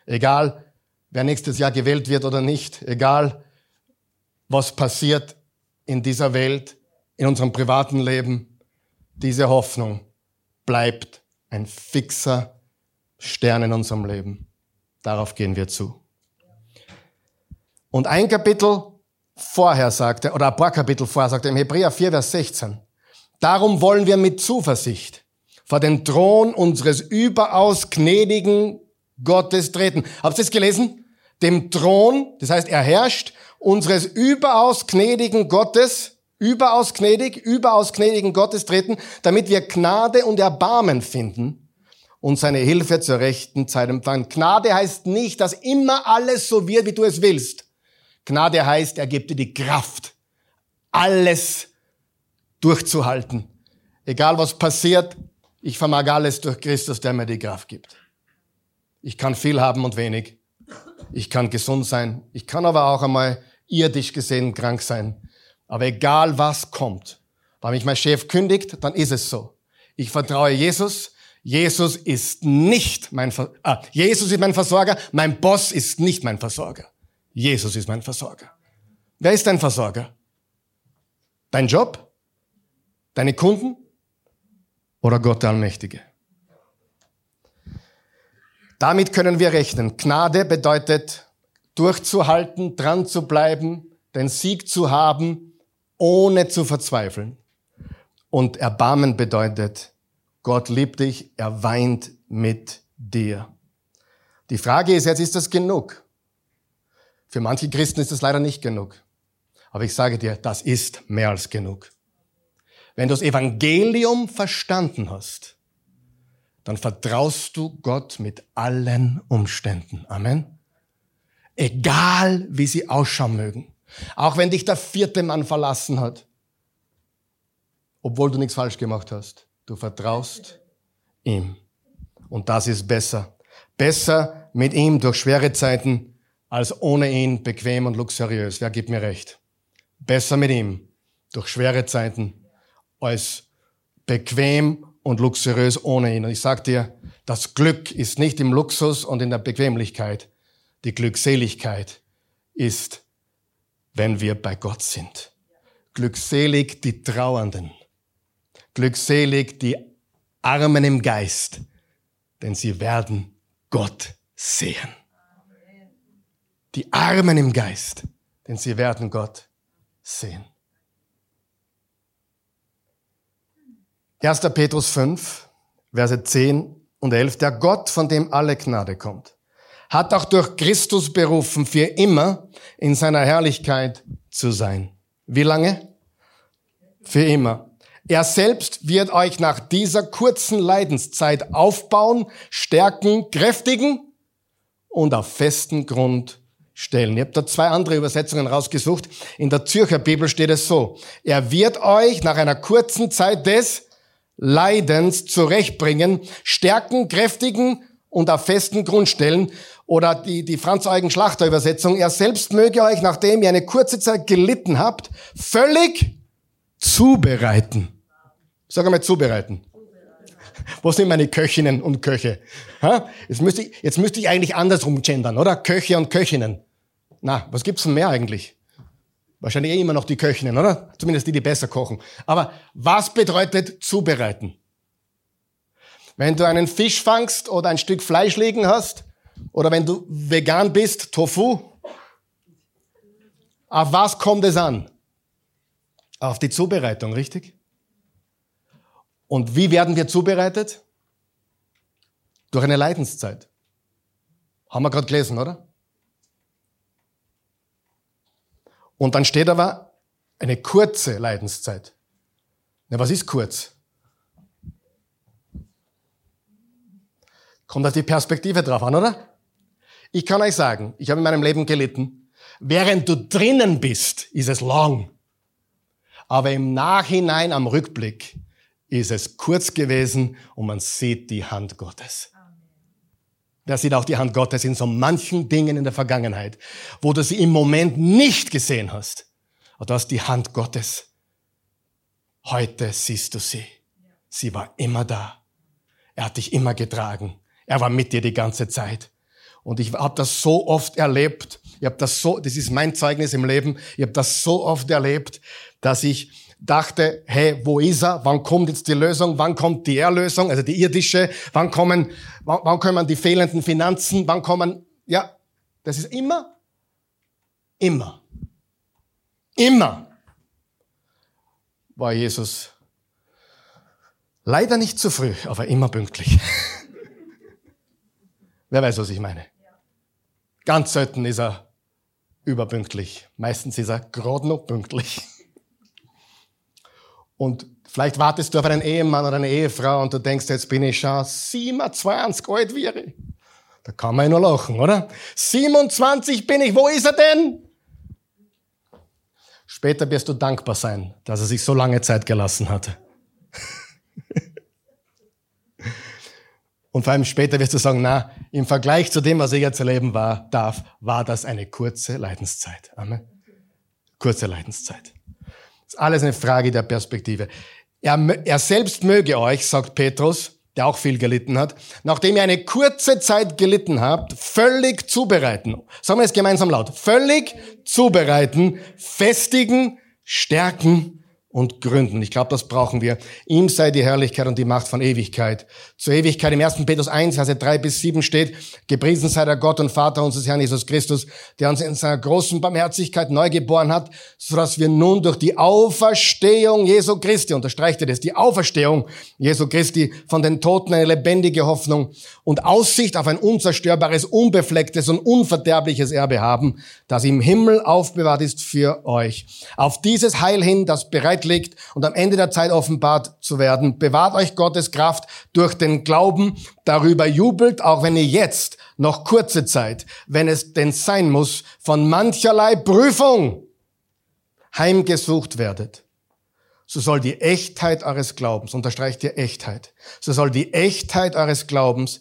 Egal, wer nächstes Jahr gewählt wird oder nicht, egal, was passiert in dieser Welt, in unserem privaten Leben, diese Hoffnung bleibt ein fixer Stern in unserem Leben. Darauf gehen wir zu. Und ein Kapitel vorher sagte, oder ein paar Kapitel vorher sagte, im Hebräer 4, Vers 16, darum wollen wir mit Zuversicht vor den Thron unseres überaus gnädigen Gottes treten. Habt ihr es gelesen? Dem Thron, das heißt, er herrscht, unseres überaus gnädigen Gottes, überaus gnädig, überaus gnädigen Gottes treten, damit wir Gnade und Erbarmen finden und seine Hilfe zur rechten Zeit empfangen. Gnade heißt nicht, dass immer alles so wird, wie du es willst. Gnade heißt, er gibt dir die Kraft, alles durchzuhalten. Egal was passiert, ich vermag alles durch Christus, der mir die Kraft gibt. Ich kann viel haben und wenig. Ich kann gesund sein. Ich kann aber auch einmal irdisch gesehen krank sein. Aber egal was kommt, wenn mich mein Chef kündigt, dann ist es so. Ich vertraue Jesus. Jesus ist nicht mein, Ver ah, Jesus ist mein Versorger. Mein Boss ist nicht mein Versorger. Jesus ist mein Versorger. Wer ist dein Versorger? Dein Job? Deine Kunden? Oder Gott der Allmächtige? Damit können wir rechnen. Gnade bedeutet durchzuhalten, dran zu bleiben, den Sieg zu haben, ohne zu verzweifeln. Und Erbarmen bedeutet, Gott liebt dich, er weint mit dir. Die Frage ist jetzt, ist das genug? Für manche Christen ist das leider nicht genug. Aber ich sage dir, das ist mehr als genug. Wenn du das Evangelium verstanden hast, dann vertraust du Gott mit allen Umständen. Amen. Egal, wie sie ausschauen mögen. Auch wenn dich der vierte Mann verlassen hat, obwohl du nichts falsch gemacht hast. Du vertraust ihm. Und das ist besser. Besser mit ihm durch schwere Zeiten als ohne ihn bequem und luxuriös. Wer gibt mir recht? Besser mit ihm durch schwere Zeiten als bequem und luxuriös ohne ihn. Und ich sag dir, das Glück ist nicht im Luxus und in der Bequemlichkeit. Die Glückseligkeit ist wenn wir bei Gott sind. Glückselig die Trauernden. Glückselig die Armen im Geist, denn sie werden Gott sehen. Die Armen im Geist, denn sie werden Gott sehen. 1. Petrus 5, Verse 10 und 11. Der Gott, von dem alle Gnade kommt hat auch durch Christus berufen, für immer in seiner Herrlichkeit zu sein. Wie lange? Für immer. Er selbst wird euch nach dieser kurzen Leidenszeit aufbauen, stärken, kräftigen und auf festen Grund stellen. Ich habe da zwei andere Übersetzungen rausgesucht. In der Zürcher Bibel steht es so. Er wird euch nach einer kurzen Zeit des Leidens zurechtbringen, stärken, kräftigen und auf festen Grund stellen. Oder die, die Franz-Eugen-Schlachter-Übersetzung. Er selbst möge euch, nachdem ihr eine kurze Zeit gelitten habt, völlig zubereiten. Sag einmal zubereiten. Wo sind meine Köchinnen und Köche? Jetzt müsste, ich, jetzt müsste ich eigentlich andersrum gendern, oder? Köche und Köchinnen. Na, was gibt's denn mehr eigentlich? Wahrscheinlich eh immer noch die Köchinnen, oder? Zumindest die, die besser kochen. Aber was bedeutet zubereiten? Wenn du einen Fisch fangst oder ein Stück Fleisch liegen hast, oder wenn du vegan bist, Tofu. Auf was kommt es an? Auf die Zubereitung, richtig? Und wie werden wir zubereitet? Durch eine Leidenszeit. Haben wir gerade gelesen, oder? Und dann steht aber eine kurze Leidenszeit. Na, was ist kurz? Kommt auf die Perspektive drauf an, oder? Ich kann euch sagen, ich habe in meinem Leben gelitten. Während du drinnen bist, ist es lang. Aber im Nachhinein, am Rückblick, ist es kurz gewesen und man sieht die Hand Gottes. Wer sieht auch die Hand Gottes in so manchen Dingen in der Vergangenheit, wo du sie im Moment nicht gesehen hast. Aber du hast die Hand Gottes. Heute siehst du sie. Sie war immer da. Er hat dich immer getragen. Er war mit dir die ganze Zeit. Und ich habe das so oft erlebt. Ich habe das so, das ist mein Zeugnis im Leben. Ich habe das so oft erlebt, dass ich dachte, hey, wo ist er? Wann kommt jetzt die Lösung? Wann kommt die Erlösung, also die irdische? Wann kommen, wann, wann kommen die fehlenden Finanzen? Wann kommen, ja, das ist immer, immer, immer war Jesus leider nicht zu früh, aber immer pünktlich. Wer weiß, was ich meine? Ganz selten ist er überpünktlich. Meistens ist er gerade noch pünktlich. Und vielleicht wartest du auf einen Ehemann oder eine Ehefrau und du denkst, jetzt bin ich schon 27 alt wäre. Da kann man ja nur lachen, oder? 27 bin ich, wo ist er denn? Später wirst du dankbar sein, dass er sich so lange Zeit gelassen hat. Und vor allem später wirst du sagen, na, im Vergleich zu dem, was ich jetzt erleben war, darf, war das eine kurze Leidenszeit. Amen. Kurze Leidenszeit. Ist alles eine Frage der Perspektive. Er, er selbst möge euch, sagt Petrus, der auch viel gelitten hat, nachdem ihr eine kurze Zeit gelitten habt, völlig zubereiten. Sagen wir es gemeinsam laut. Völlig zubereiten, festigen, stärken und gründen. Ich glaube, das brauchen wir. Ihm sei die Herrlichkeit und die Macht von Ewigkeit. Zur Ewigkeit im 1. Petrus 1, Verse 3 bis 7 steht, gepriesen sei der Gott und Vater unseres Herrn Jesus Christus, der uns in seiner großen Barmherzigkeit neu geboren hat, sodass wir nun durch die Auferstehung Jesu Christi, unterstreicht er das, die Auferstehung Jesu Christi von den Toten eine lebendige Hoffnung und Aussicht auf ein unzerstörbares, unbeflecktes und unverderbliches Erbe haben, das im Himmel aufbewahrt ist für euch. Auf dieses Heil hin, das bereit liegt und am Ende der Zeit offenbart zu werden. Bewahrt euch Gottes Kraft durch den Glauben. Darüber jubelt, auch wenn ihr jetzt noch kurze Zeit, wenn es denn sein muss, von mancherlei Prüfung heimgesucht werdet. So soll die Echtheit eures Glaubens, unterstreicht ihr Echtheit, so soll die Echtheit eures Glaubens,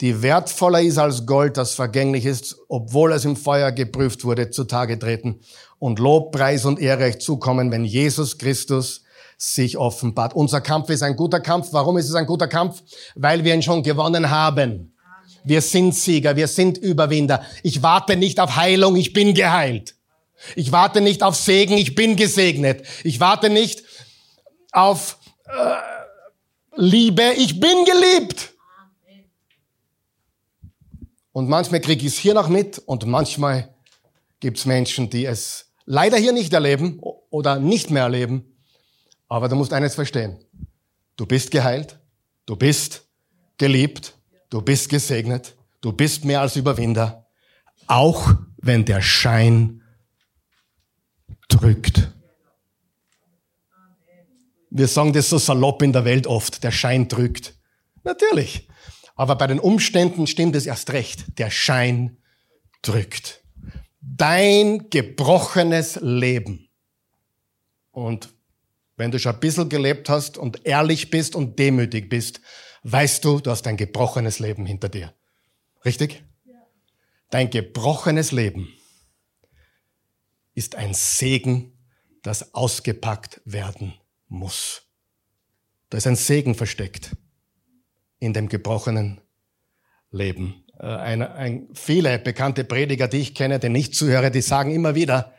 die wertvoller ist als Gold, das vergänglich ist, obwohl es im Feuer geprüft wurde, zutage treten und Lob, Preis und Ehre euch zukommen, wenn Jesus Christus sich offenbart. Unser Kampf ist ein guter Kampf. Warum ist es ein guter Kampf? Weil wir ihn schon gewonnen haben. Wir sind Sieger, wir sind Überwinder. Ich warte nicht auf Heilung, ich bin geheilt. Ich warte nicht auf Segen, ich bin gesegnet. Ich warte nicht auf äh, Liebe, ich bin geliebt. Und manchmal kriege ich es hier noch mit und manchmal gibt es Menschen, die es leider hier nicht erleben oder nicht mehr erleben. Aber du musst eines verstehen. Du bist geheilt, du bist geliebt, du bist gesegnet, du bist mehr als Überwinder, auch wenn der Schein drückt. Wir sagen das so salopp in der Welt oft, der Schein drückt. Natürlich. Aber bei den Umständen stimmt es erst recht. Der Schein drückt dein gebrochenes Leben. Und wenn du schon ein bisschen gelebt hast und ehrlich bist und demütig bist, weißt du, du hast ein gebrochenes Leben hinter dir. Richtig? Ja. Dein gebrochenes Leben ist ein Segen, das ausgepackt werden muss. Da ist ein Segen versteckt in dem gebrochenen Leben. Äh, ein, ein, viele bekannte Prediger, die ich kenne, die nicht zuhöre, die sagen immer wieder,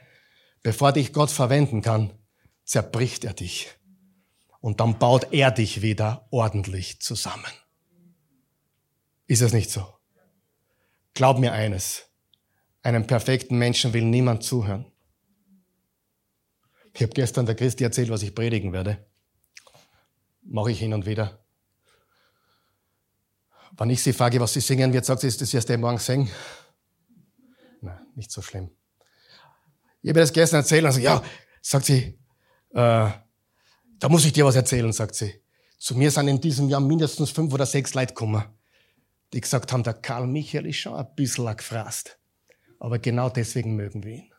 bevor dich Gott verwenden kann, zerbricht er dich. Und dann baut er dich wieder ordentlich zusammen. Ist es nicht so? Glaub mir eines, einem perfekten Menschen will niemand zuhören. Ich habe gestern der Christi erzählt, was ich predigen werde. Mache ich hin und wieder. Wenn ich sie frage, was sie singen wird, sagt sie, ist das wirst du morgen singen? Nein, nicht so schlimm. Ich habe das gestern erzählt und sagt, ja, sagt sie, äh, da muss ich dir was erzählen, sagt sie. Zu mir sind in diesem Jahr mindestens fünf oder sechs Leute gekommen, die gesagt haben, der Karl Michael ist schon ein bisschen gefrasst. Aber genau deswegen mögen wir ihn.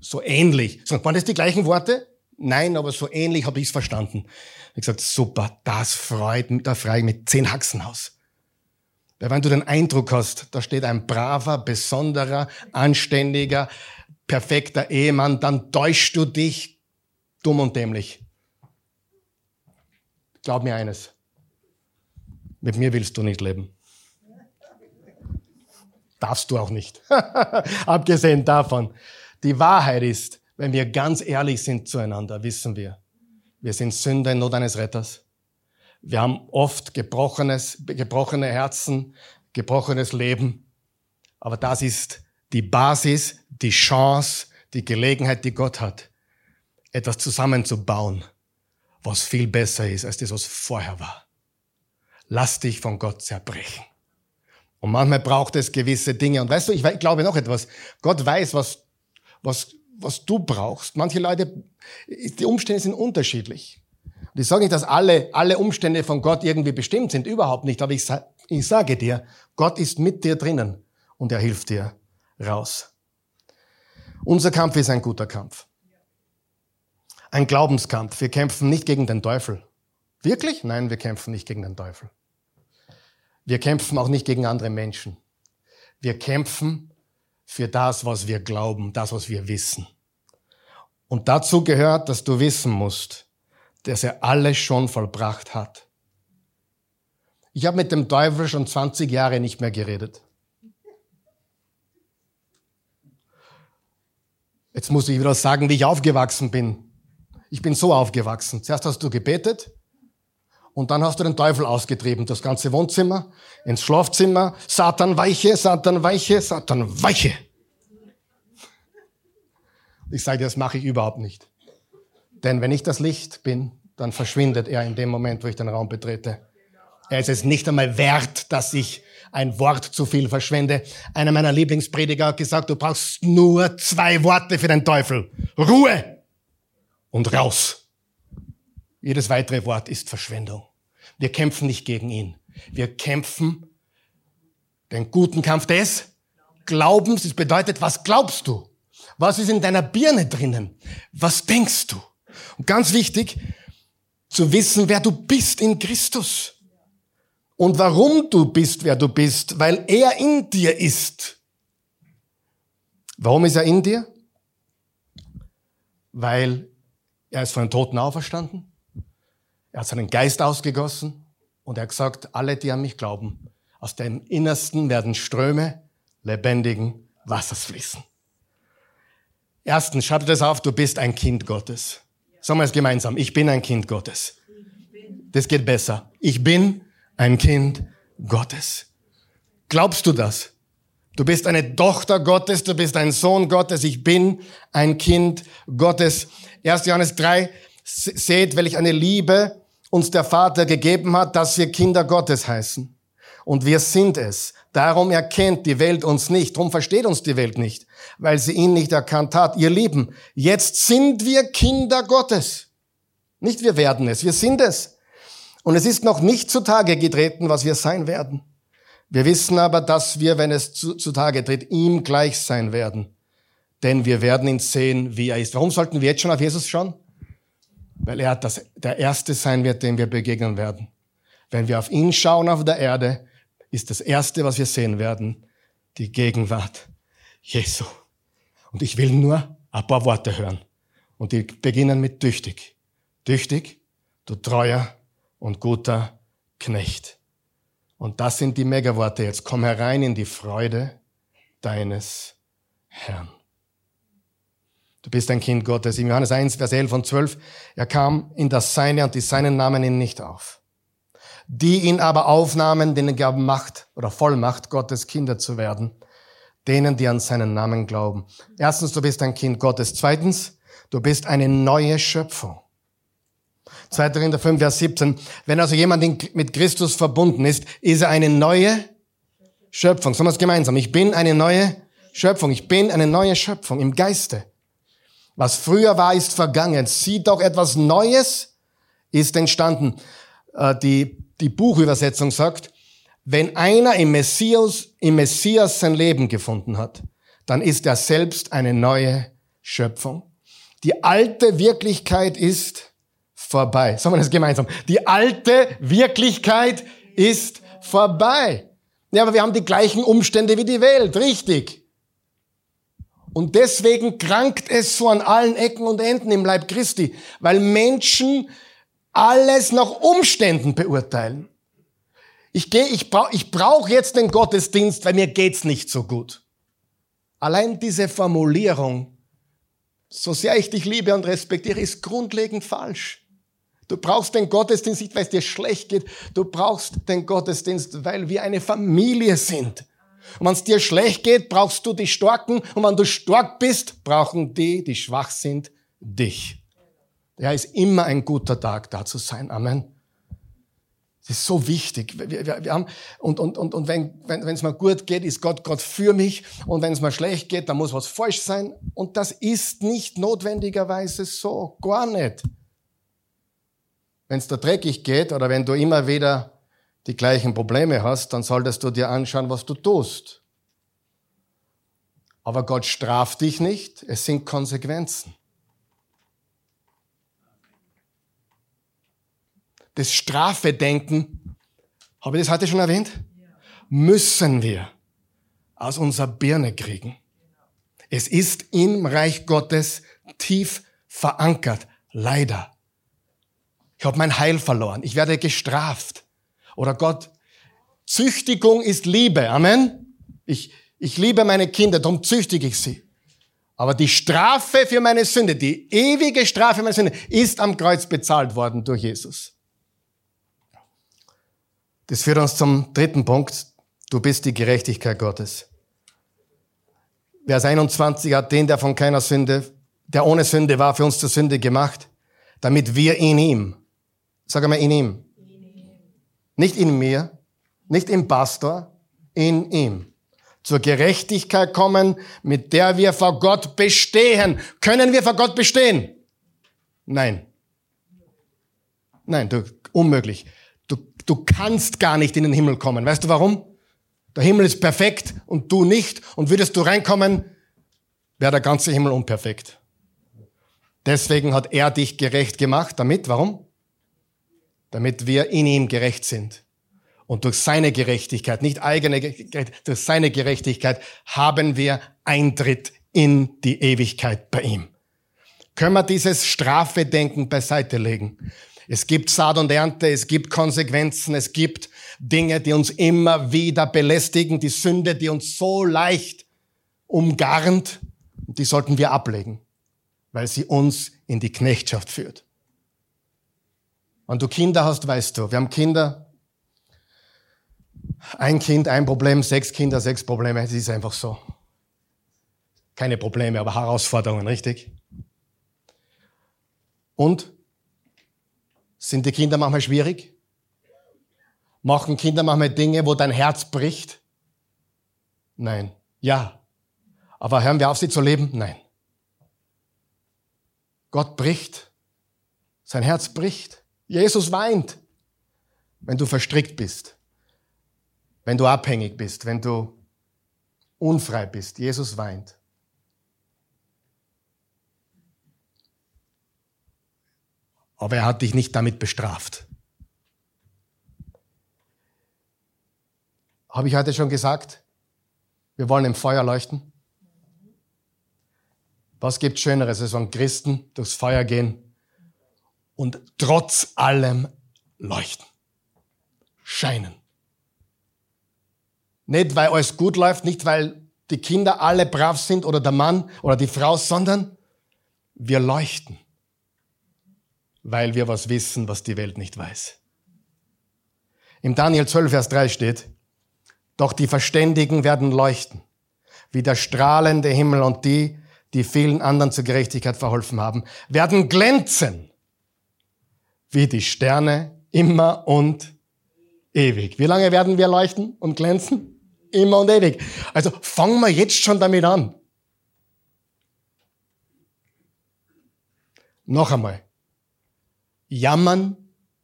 So ähnlich. Sagt waren das die gleichen Worte? Nein, aber so ähnlich habe ich es verstanden. Ich gesagt, super, das freut mich, da freue ich mit zehn Haxen aus. Weil wenn du den Eindruck hast, da steht ein braver, besonderer, anständiger, perfekter Ehemann, dann täuschst du dich dumm und dämlich. Glaub mir eines. Mit mir willst du nicht leben. Darfst du auch nicht. Abgesehen davon. Die Wahrheit ist, wenn wir ganz ehrlich sind zueinander, wissen wir, wir sind Sünder in Not eines Retters. Wir haben oft gebrochenes, gebrochene Herzen, gebrochenes Leben. Aber das ist die Basis, die Chance, die Gelegenheit, die Gott hat, etwas zusammenzubauen, was viel besser ist als das, was vorher war. Lass dich von Gott zerbrechen. Und manchmal braucht es gewisse Dinge. Und weißt du, ich glaube noch etwas. Gott weiß, was, was, was du brauchst. Manche Leute, die Umstände sind unterschiedlich. Und ich sage nicht, dass alle, alle Umstände von Gott irgendwie bestimmt sind, überhaupt nicht. Aber ich, ich sage dir, Gott ist mit dir drinnen und er hilft dir raus. Unser Kampf ist ein guter Kampf. Ein Glaubenskampf. Wir kämpfen nicht gegen den Teufel. Wirklich? Nein, wir kämpfen nicht gegen den Teufel. Wir kämpfen auch nicht gegen andere Menschen. Wir kämpfen für das, was wir glauben, das, was wir wissen. Und dazu gehört, dass du wissen musst, dass er alles schon vollbracht hat. Ich habe mit dem Teufel schon 20 Jahre nicht mehr geredet. Jetzt muss ich wieder sagen, wie ich aufgewachsen bin. Ich bin so aufgewachsen. Zuerst hast du gebetet und dann hast du den Teufel ausgetrieben. Das ganze Wohnzimmer, ins Schlafzimmer. Satan weiche, Satan weiche, Satan weiche. Ich sage, das mache ich überhaupt nicht. Denn wenn ich das Licht bin, dann verschwindet er in dem Moment, wo ich den Raum betrete. Er ist es nicht einmal wert, dass ich ein Wort zu viel verschwende. Einer meiner Lieblingsprediger hat gesagt, du brauchst nur zwei Worte für den Teufel. Ruhe und raus. Jedes weitere Wort ist Verschwendung. Wir kämpfen nicht gegen ihn. Wir kämpfen den guten Kampf des Glaubens. Das bedeutet, was glaubst du? Was ist in deiner Birne drinnen? Was denkst du? Und ganz wichtig, zu wissen, wer du bist in Christus und warum du bist, wer du bist, weil er in dir ist. Warum ist er in dir? Weil er ist von den Toten auferstanden, er hat seinen Geist ausgegossen und er hat gesagt, alle, die an mich glauben, aus dem Innersten werden Ströme lebendigen Wassers fließen. Erstens, dir das auf, du bist ein Kind Gottes. Sagen wir es gemeinsam, ich bin ein Kind Gottes. Das geht besser. Ich bin ein Kind Gottes. Glaubst du das? Du bist eine Tochter Gottes, du bist ein Sohn Gottes, ich bin ein Kind Gottes. 1. Johannes 3, seht, welch eine Liebe uns der Vater gegeben hat, dass wir Kinder Gottes heißen. Und wir sind es. Darum erkennt die Welt uns nicht. Darum versteht uns die Welt nicht, weil sie ihn nicht erkannt hat. Ihr Lieben, jetzt sind wir Kinder Gottes. Nicht wir werden es, wir sind es. Und es ist noch nicht zutage getreten, was wir sein werden. Wir wissen aber, dass wir, wenn es zutage tritt, ihm gleich sein werden. Denn wir werden ihn sehen, wie er ist. Warum sollten wir jetzt schon auf Jesus schauen? Weil er das, der Erste sein wird, dem wir begegnen werden. Wenn wir auf ihn schauen auf der Erde, ist das Erste, was wir sehen werden, die Gegenwart Jesu. Und ich will nur ein paar Worte hören. Und die beginnen mit tüchtig. Tüchtig, du treuer und guter Knecht. Und das sind die Megaworte jetzt. Komm herein in die Freude deines Herrn. Du bist ein Kind Gottes. In Johannes 1, Vers 11 und 12. Er kam in das Seine und die Seinen nahmen ihn nicht auf. Die ihn aber aufnahmen, denen gaben Macht oder Vollmacht, Gottes Kinder zu werden. Denen, die an seinen Namen glauben. Erstens, du bist ein Kind Gottes. Zweitens, du bist eine neue Schöpfung. 2. Korinther 5, Vers 17. Wenn also jemand mit Christus verbunden ist, ist er eine neue Schöpfung. Sagen wir es gemeinsam. Ich bin eine neue Schöpfung. Ich bin eine neue Schöpfung im Geiste. Was früher war, ist vergangen. Sieh doch etwas Neues ist entstanden. Äh, die, die Buchübersetzung sagt, wenn einer im Messias, im Messias sein Leben gefunden hat, dann ist er selbst eine neue Schöpfung. Die alte Wirklichkeit ist vorbei. Sagen wir das gemeinsam. Die alte Wirklichkeit ist vorbei. Ja, aber wir haben die gleichen Umstände wie die Welt, richtig. Und deswegen krankt es so an allen Ecken und Enden im Leib Christi, weil Menschen alles nach Umständen beurteilen. Ich gehe, ich brauche ich brauch jetzt den Gottesdienst, weil mir geht's nicht so gut. Allein diese Formulierung, so sehr ich dich liebe und respektiere, ist grundlegend falsch. Du brauchst den Gottesdienst nicht, weil es dir schlecht geht. Du brauchst den Gottesdienst, weil wir eine Familie sind. Und wenn es dir schlecht geht, brauchst du die Starken. Und wenn du stark bist, brauchen die, die schwach sind, dich. Ja, ist immer ein guter Tag, da zu sein. Amen. Das ist so wichtig. Wir, wir, wir haben, und und, und, und wenn es wenn, mir gut geht, ist Gott Gott für mich. Und wenn es mir schlecht geht, dann muss was falsch sein. Und das ist nicht notwendigerweise so. Gar nicht wenn es dir dreckig geht oder wenn du immer wieder die gleichen Probleme hast, dann solltest du dir anschauen, was du tust. Aber Gott straft dich nicht, es sind Konsequenzen. Das Strafedenken, habe ich das heute schon erwähnt? Müssen wir aus unserer Birne kriegen. Es ist im Reich Gottes tief verankert, leider. Ich habe mein Heil verloren. Ich werde gestraft. Oder Gott, Züchtigung ist Liebe. Amen. Ich, ich liebe meine Kinder, darum züchtige ich sie. Aber die Strafe für meine Sünde, die ewige Strafe für meine Sünde, ist am Kreuz bezahlt worden durch Jesus. Das führt uns zum dritten Punkt. Du bist die Gerechtigkeit Gottes. Vers 21 hat den, der von keiner Sünde, der ohne Sünde war, für uns zur Sünde gemacht, damit wir in ihm, sag einmal in ihm, nicht in mir, nicht im Pastor, in ihm, zur Gerechtigkeit kommen, mit der wir vor Gott bestehen. Können wir vor Gott bestehen? Nein. Nein, du, unmöglich. Du, kannst gar nicht in den Himmel kommen. Weißt du warum? Der Himmel ist perfekt und du nicht. Und würdest du reinkommen, wäre der ganze Himmel unperfekt. Deswegen hat er dich gerecht gemacht. Damit, warum? Damit wir in ihm gerecht sind. Und durch seine Gerechtigkeit, nicht eigene Gerechtigkeit, durch seine Gerechtigkeit haben wir Eintritt in die Ewigkeit bei ihm. Können wir dieses Strafedenken beiseite legen? Es gibt Saat und Ernte, es gibt Konsequenzen, es gibt Dinge, die uns immer wieder belästigen, die Sünde, die uns so leicht umgarnt, die sollten wir ablegen, weil sie uns in die Knechtschaft führt. Wenn du Kinder hast, weißt du, wir haben Kinder, ein Kind, ein Problem, sechs Kinder, sechs Probleme, es ist einfach so. Keine Probleme, aber Herausforderungen, richtig? Und sind die Kinder manchmal schwierig? Machen Kinder manchmal Dinge, wo dein Herz bricht? Nein. Ja. Aber hören wir auf, sie zu leben? Nein. Gott bricht. Sein Herz bricht. Jesus weint, wenn du verstrickt bist, wenn du abhängig bist, wenn du unfrei bist. Jesus weint. Aber er hat dich nicht damit bestraft. Habe ich heute schon gesagt? Wir wollen im Feuer leuchten. Was gibt Schöneres, als wenn Christen durchs Feuer gehen und trotz allem leuchten, scheinen? Nicht, weil alles gut läuft, nicht, weil die Kinder alle brav sind oder der Mann oder die Frau, sondern wir leuchten weil wir was wissen, was die Welt nicht weiß. Im Daniel 12, Vers 3 steht, doch die Verständigen werden leuchten, wie der strahlende Himmel und die, die vielen anderen zur Gerechtigkeit verholfen haben, werden glänzen, wie die Sterne immer und ewig. Wie lange werden wir leuchten und glänzen? Immer und ewig. Also fangen wir jetzt schon damit an. Noch einmal jammern,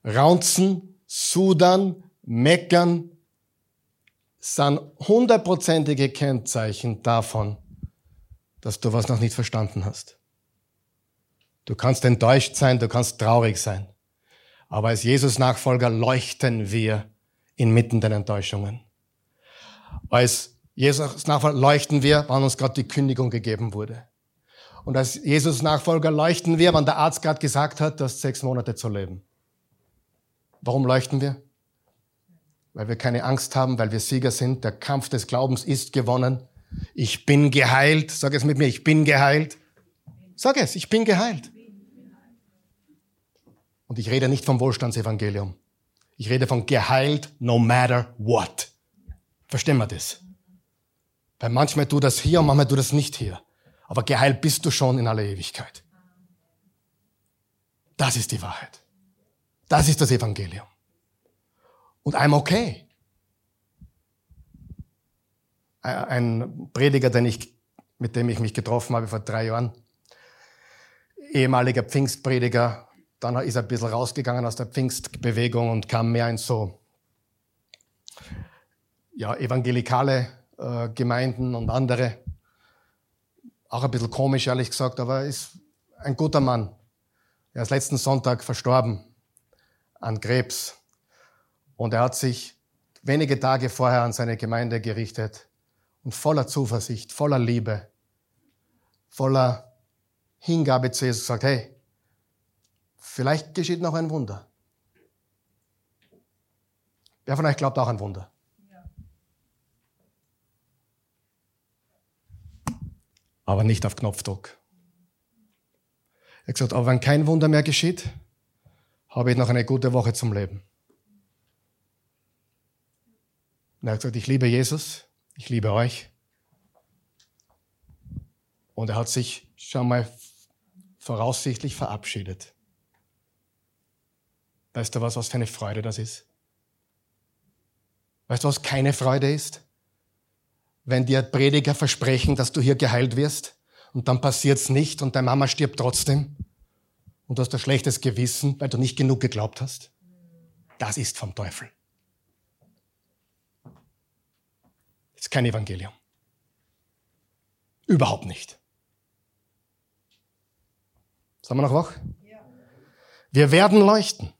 raunzen, sudern, meckern, sind hundertprozentige Kennzeichen davon, dass du was noch nicht verstanden hast. Du kannst enttäuscht sein, du kannst traurig sein. Aber als Jesus-Nachfolger leuchten wir inmitten der Enttäuschungen. Als Jesus-Nachfolger leuchten wir, wann uns gerade die Kündigung gegeben wurde. Und als Jesus-Nachfolger leuchten wir, wann der Arzt gerade gesagt hat, du hast sechs Monate zu leben. Warum leuchten wir? Weil wir keine Angst haben, weil wir Sieger sind. Der Kampf des Glaubens ist gewonnen. Ich bin geheilt. Sag es mit mir, ich bin geheilt. Sag es, ich bin geheilt. Und ich rede nicht vom Wohlstandsevangelium. Ich rede von geheilt no matter what. Verstehen wir das? Weil manchmal tu das hier und manchmal tu das nicht hier aber geheilt bist du schon in aller Ewigkeit. Das ist die Wahrheit. Das ist das Evangelium. Und I'm okay. Ein Prediger, den ich, mit dem ich mich getroffen habe vor drei Jahren, ehemaliger Pfingstprediger, dann ist er ein bisschen rausgegangen aus der Pfingstbewegung und kam mehr in so ja, evangelikale äh, Gemeinden und andere. Auch ein bisschen komisch, ehrlich gesagt, aber er ist ein guter Mann. Er ist letzten Sonntag verstorben an Krebs. Und er hat sich wenige Tage vorher an seine Gemeinde gerichtet und voller Zuversicht, voller Liebe, voller Hingabe zu Jesus gesagt, hey, Vielleicht geschieht noch ein Wunder. Wer von euch glaubt auch an Wunder? Aber nicht auf Knopfdruck. Er hat gesagt, aber wenn kein Wunder mehr geschieht, habe ich noch eine gute Woche zum Leben. Und er hat gesagt, ich liebe Jesus, ich liebe euch. Und er hat sich schon mal voraussichtlich verabschiedet. Weißt du was, was für eine Freude das ist? Weißt du, was keine Freude ist? Wenn dir Prediger versprechen, dass du hier geheilt wirst und dann passiert's nicht und deine Mama stirbt trotzdem und du hast ein schlechtes Gewissen, weil du nicht genug geglaubt hast. Das ist vom Teufel. Das ist kein Evangelium. Überhaupt nicht. Sind wir noch wach? Wir werden leuchten.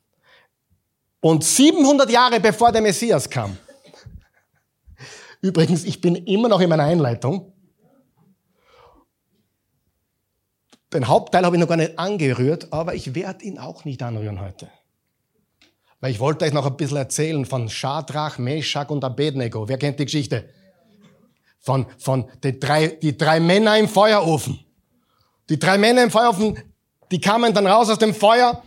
Und 700 Jahre bevor der Messias kam, übrigens, ich bin immer noch in meiner Einleitung, den Hauptteil habe ich noch gar nicht angerührt, aber ich werde ihn auch nicht anrühren heute. Weil ich wollte euch noch ein bisschen erzählen von Shadrach, Meshach und Abednego. Wer kennt die Geschichte? Von, von den drei, die drei Männer im Feuerofen. Die drei Männer im Feuerofen, die kamen dann raus aus dem Feuer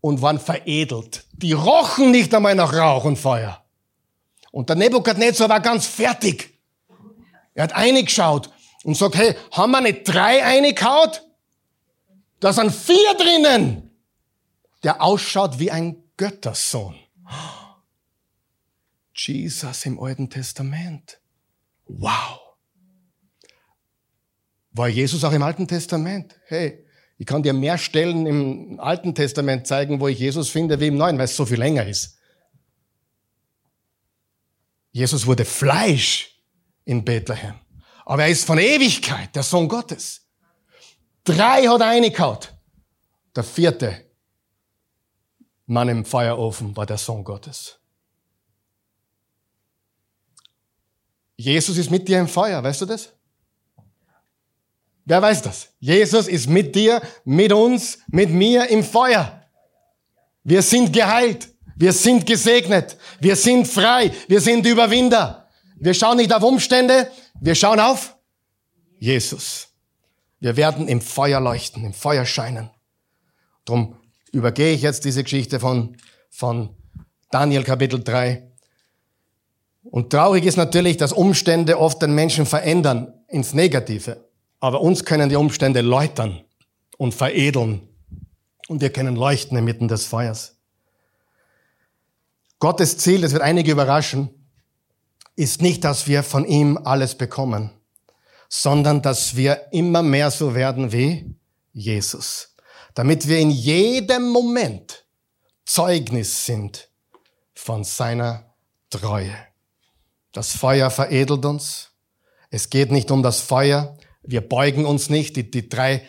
und waren veredelt. Die rochen nicht einmal nach Rauch und Feuer. Und der Nebukadnezar war ganz fertig. Er hat eingeschaut und sagt, hey, haben wir nicht drei eingehaut? Da sind vier drinnen. Der ausschaut wie ein Göttersohn. Jesus im Alten Testament. Wow. War Jesus auch im Alten Testament? Hey, ich kann dir mehr Stellen im Alten Testament zeigen, wo ich Jesus finde, wie im Neuen, weil es so viel länger ist. Jesus wurde Fleisch in Bethlehem. Aber er ist von Ewigkeit, der Sohn Gottes. Drei hat er reingehauen. Der vierte Mann im Feuerofen war der Sohn Gottes. Jesus ist mit dir im Feuer, weißt du das? Wer weiß das? Jesus ist mit dir, mit uns, mit mir im Feuer. Wir sind geheilt. Wir sind gesegnet. Wir sind frei. Wir sind Überwinder. Wir schauen nicht auf Umstände. Wir schauen auf Jesus. Wir werden im Feuer leuchten, im Feuer scheinen. Drum übergehe ich jetzt diese Geschichte von, von Daniel Kapitel 3. Und traurig ist natürlich, dass Umstände oft den Menschen verändern ins Negative. Aber uns können die Umstände läutern und veredeln. Und wir können leuchten inmitten des Feuers. Gottes Ziel, das wird einige überraschen, ist nicht, dass wir von ihm alles bekommen, sondern dass wir immer mehr so werden wie Jesus. Damit wir in jedem Moment Zeugnis sind von seiner Treue. Das Feuer veredelt uns. Es geht nicht um das Feuer, wir beugen uns nicht. Die, die drei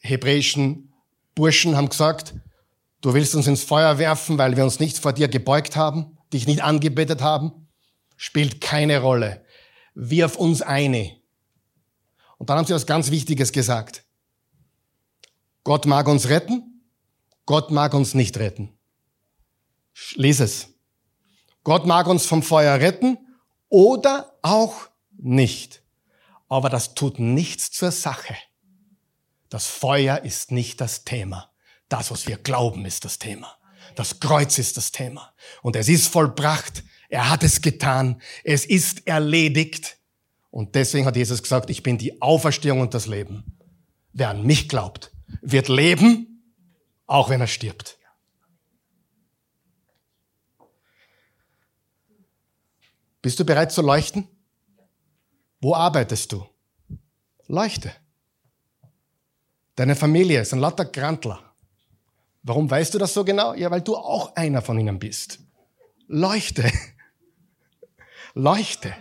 hebräischen Burschen haben gesagt, du willst uns ins Feuer werfen, weil wir uns nicht vor dir gebeugt haben, dich nicht angebetet haben. Spielt keine Rolle. Wirf uns eine. Und dann haben sie was ganz Wichtiges gesagt. Gott mag uns retten, Gott mag uns nicht retten. Lies es. Gott mag uns vom Feuer retten oder auch nicht aber das tut nichts zur Sache. Das Feuer ist nicht das Thema. Das, was wir glauben, ist das Thema. Das Kreuz ist das Thema. Und es ist vollbracht. Er hat es getan. Es ist erledigt. Und deswegen hat Jesus gesagt, ich bin die Auferstehung und das Leben. Wer an mich glaubt, wird leben, auch wenn er stirbt. Bist du bereit zu leuchten? Wo arbeitest du? Leuchte. Deine Familie sind lauter Grantler. Warum weißt du das so genau? Ja, weil du auch einer von ihnen bist. Leuchte. Leuchte.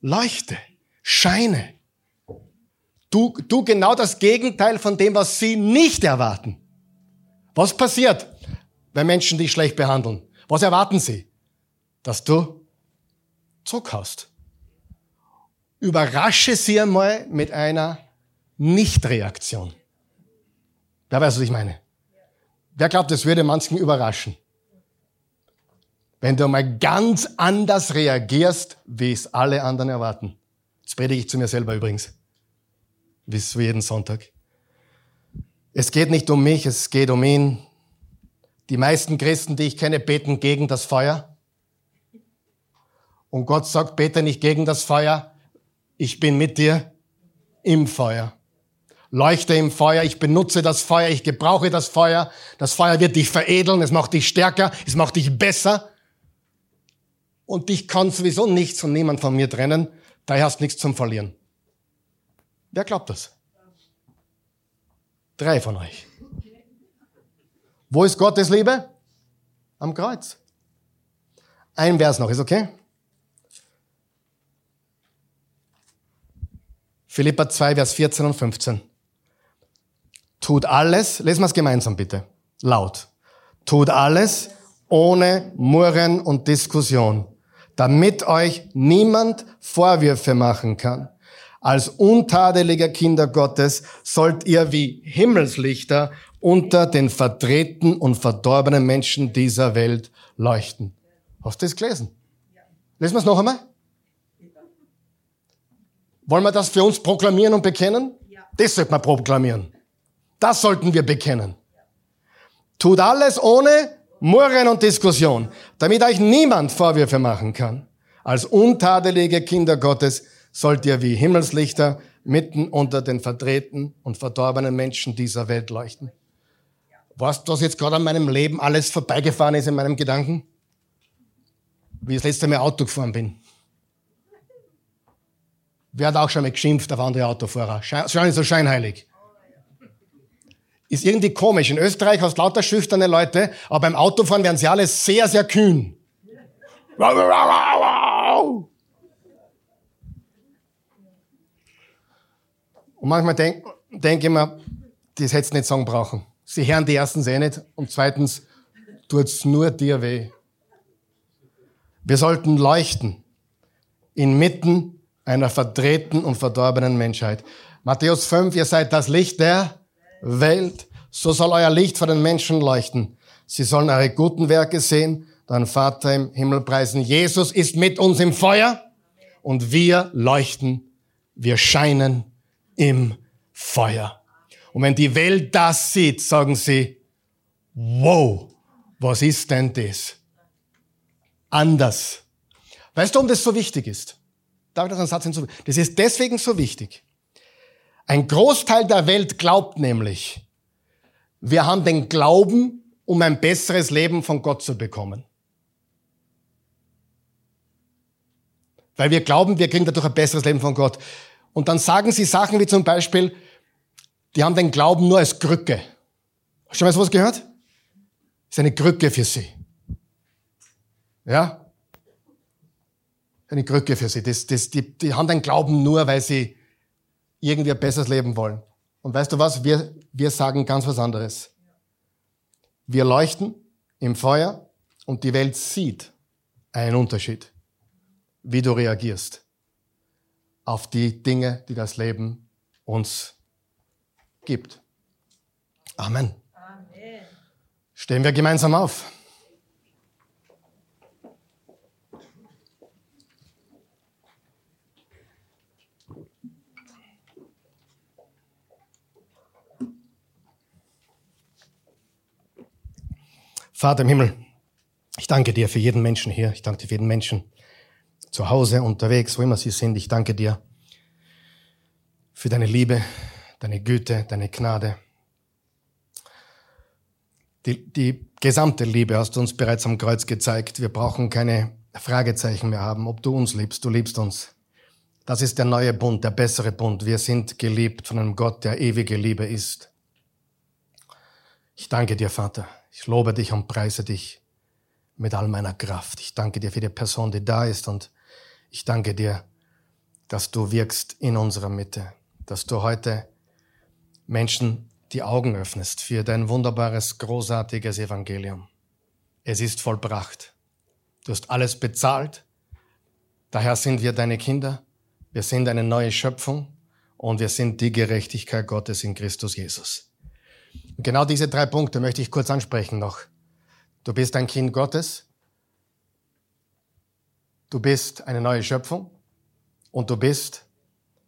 Leuchte. Scheine. Du, du genau das Gegenteil von dem, was sie nicht erwarten. Was passiert, wenn Menschen dich schlecht behandeln? Was erwarten sie? Dass du zurückhaust überrasche sie einmal mit einer Nichtreaktion. Wer weiß, was ich meine? Wer glaubt, das würde manchen überraschen? Wenn du mal ganz anders reagierst, wie es alle anderen erwarten. Das predige ich zu mir selber übrigens. Wie so jeden Sonntag. Es geht nicht um mich, es geht um ihn. Die meisten Christen, die ich kenne, beten gegen das Feuer. Und Gott sagt, bete nicht gegen das Feuer. Ich bin mit dir im Feuer. Leuchte im Feuer, ich benutze das Feuer, ich gebrauche das Feuer. Das Feuer wird dich veredeln, es macht dich stärker, es macht dich besser. Und dich kann sowieso nichts und niemand von mir trennen, daher hast nichts zum Verlieren. Wer glaubt das? Drei von euch. Wo ist Gottes Liebe? Am Kreuz. Ein Vers noch, ist okay? Philippa 2, Vers 14 und 15. Tut alles, lesen wir es gemeinsam bitte, laut. Tut alles ohne Murren und Diskussion, damit euch niemand Vorwürfe machen kann. Als untadelige Kinder Gottes sollt ihr wie Himmelslichter unter den verdrehten und verdorbenen Menschen dieser Welt leuchten. Hast du das gelesen? Lesen wir es noch einmal? Wollen wir das für uns proklamieren und bekennen? Ja. Das sollte man proklamieren. Das sollten wir bekennen. Tut alles ohne Murren und Diskussion, damit euch niemand Vorwürfe machen kann. Als untadelige Kinder Gottes sollt ihr wie Himmelslichter mitten unter den verdrehten und verdorbenen Menschen dieser Welt leuchten. Weißt du, was jetzt gerade an meinem Leben alles vorbeigefahren ist in meinem Gedanken? Wie ich das letzte Mal Auto gefahren bin. Wer hat auch schon mal geschimpft auf andere Autofahrer? Schein so scheinheilig. Ist irgendwie komisch. In Österreich hast du lauter schüchterne Leute, aber beim Autofahren werden sie alle sehr, sehr kühn. Und manchmal denke denk ich mir, das hättest nicht sagen brauchen. Sie hören die ersten eh nicht und zweitens tut's nur dir weh. Wir sollten leuchten inmitten einer verdrehten und verdorbenen Menschheit. Matthäus 5, ihr seid das Licht der Welt. So soll euer Licht vor den Menschen leuchten. Sie sollen eure guten Werke sehen, dein Vater im Himmel preisen. Jesus ist mit uns im Feuer und wir leuchten, wir scheinen im Feuer. Und wenn die Welt das sieht, sagen sie, wow, was ist denn das? Anders. Weißt du, warum das so wichtig ist? Darf ich das einen Satz hinzufügen? Das ist deswegen so wichtig. Ein Großteil der Welt glaubt nämlich, wir haben den Glauben, um ein besseres Leben von Gott zu bekommen. Weil wir glauben, wir kriegen dadurch ein besseres Leben von Gott. Und dann sagen sie Sachen wie zum Beispiel, die haben den Glauben nur als Krücke. Hast du schon mal sowas gehört? Das ist eine Krücke für sie. Ja? eine Krücke für sie. Das, das, die, die haben den Glauben nur, weil sie irgendwie ein besseres Leben wollen. Und weißt du was? Wir, wir sagen ganz was anderes. Wir leuchten im Feuer und die Welt sieht einen Unterschied, wie du reagierst auf die Dinge, die das Leben uns gibt. Amen. Amen. Stehen wir gemeinsam auf. Vater im Himmel, ich danke dir für jeden Menschen hier. Ich danke dir für jeden Menschen zu Hause, unterwegs, wo immer sie sind. Ich danke dir für deine Liebe, deine Güte, deine Gnade. Die, die gesamte Liebe hast du uns bereits am Kreuz gezeigt. Wir brauchen keine Fragezeichen mehr haben, ob du uns liebst. Du liebst uns. Das ist der neue Bund, der bessere Bund. Wir sind geliebt von einem Gott, der ewige Liebe ist. Ich danke dir, Vater. Ich lobe dich und preise dich mit all meiner Kraft. Ich danke dir für die Person, die da ist und ich danke dir, dass du wirkst in unserer Mitte, dass du heute Menschen die Augen öffnest für dein wunderbares, großartiges Evangelium. Es ist vollbracht. Du hast alles bezahlt. Daher sind wir deine Kinder. Wir sind eine neue Schöpfung und wir sind die Gerechtigkeit Gottes in Christus Jesus. Und genau diese drei Punkte möchte ich kurz ansprechen noch. Du bist ein Kind Gottes. Du bist eine neue Schöpfung. Und du bist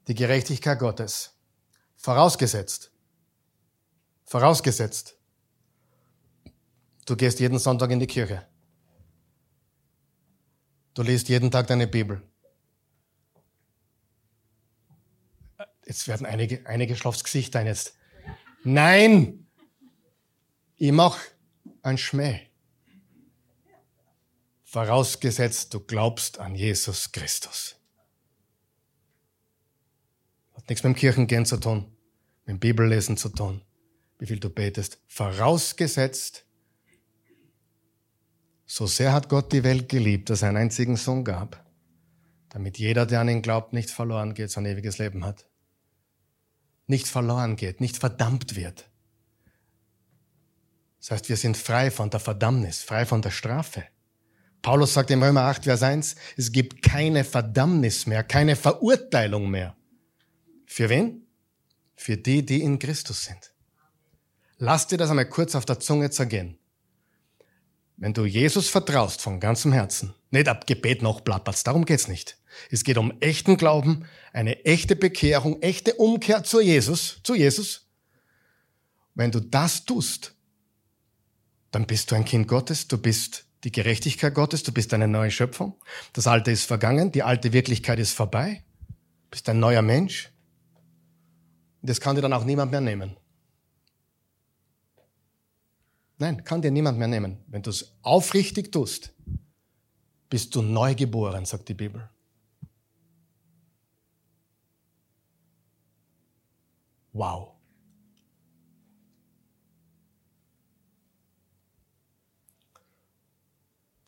die Gerechtigkeit Gottes. Vorausgesetzt. Vorausgesetzt. Du gehst jeden Sonntag in die Kirche. Du liest jeden Tag deine Bibel. Jetzt werden einige, einige schlafs Gesicht ein jetzt. Nein! Ich mach ein Schmäh. Vorausgesetzt, du glaubst an Jesus Christus. Hat nichts mit dem Kirchengehen zu tun, mit dem Bibellesen zu tun, wie viel du betest. Vorausgesetzt, so sehr hat Gott die Welt geliebt, dass er einen einzigen Sohn gab, damit jeder, der an ihn glaubt, nicht verloren geht, sein ewiges Leben hat. Nicht verloren geht, nicht verdammt wird. Das heißt, wir sind frei von der Verdammnis, frei von der Strafe. Paulus sagt im Römer 8, Vers 1, es gibt keine Verdammnis mehr, keine Verurteilung mehr. Für wen? Für die, die in Christus sind. Lass dir das einmal kurz auf der Zunge zergehen. Wenn du Jesus vertraust von ganzem Herzen, nicht ab Gebet noch plapperst, darum geht's nicht. Es geht um echten Glauben, eine echte Bekehrung, echte Umkehr zu Jesus, zu Jesus. Wenn du das tust, dann bist du ein Kind Gottes, du bist die Gerechtigkeit Gottes, du bist eine neue Schöpfung. Das Alte ist vergangen, die alte Wirklichkeit ist vorbei, du bist ein neuer Mensch. Das kann dir dann auch niemand mehr nehmen. Nein, kann dir niemand mehr nehmen. Wenn du es aufrichtig tust, bist du neu geboren, sagt die Bibel. Wow.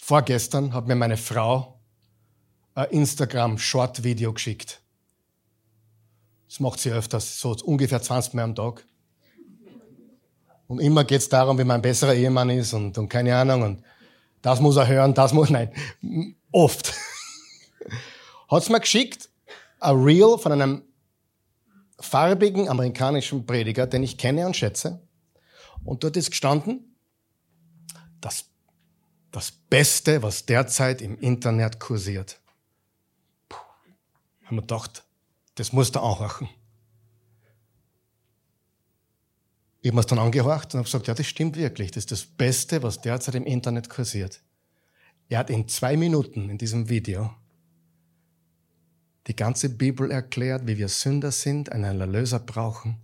Vorgestern hat mir meine Frau ein Instagram-Short-Video geschickt. Das macht sie öfters, so ungefähr 20 Mal am Tag. Und immer geht es darum, wie man ein besserer Ehemann ist und, und keine Ahnung. Und das muss er hören, das muss, nein, oft. Hat's mir geschickt, ein Reel von einem farbigen amerikanischen Prediger, den ich kenne und schätze. Und dort ist gestanden, das, das Beste, was derzeit im Internet kursiert. Puh, haben wir gedacht, das muss der anhören. Ich habe mir dann angehorcht und habe gesagt, ja, das stimmt wirklich. Das ist das Beste, was derzeit im Internet kursiert. Er hat in zwei Minuten in diesem Video die ganze Bibel erklärt, wie wir Sünder sind, einen Erlöser brauchen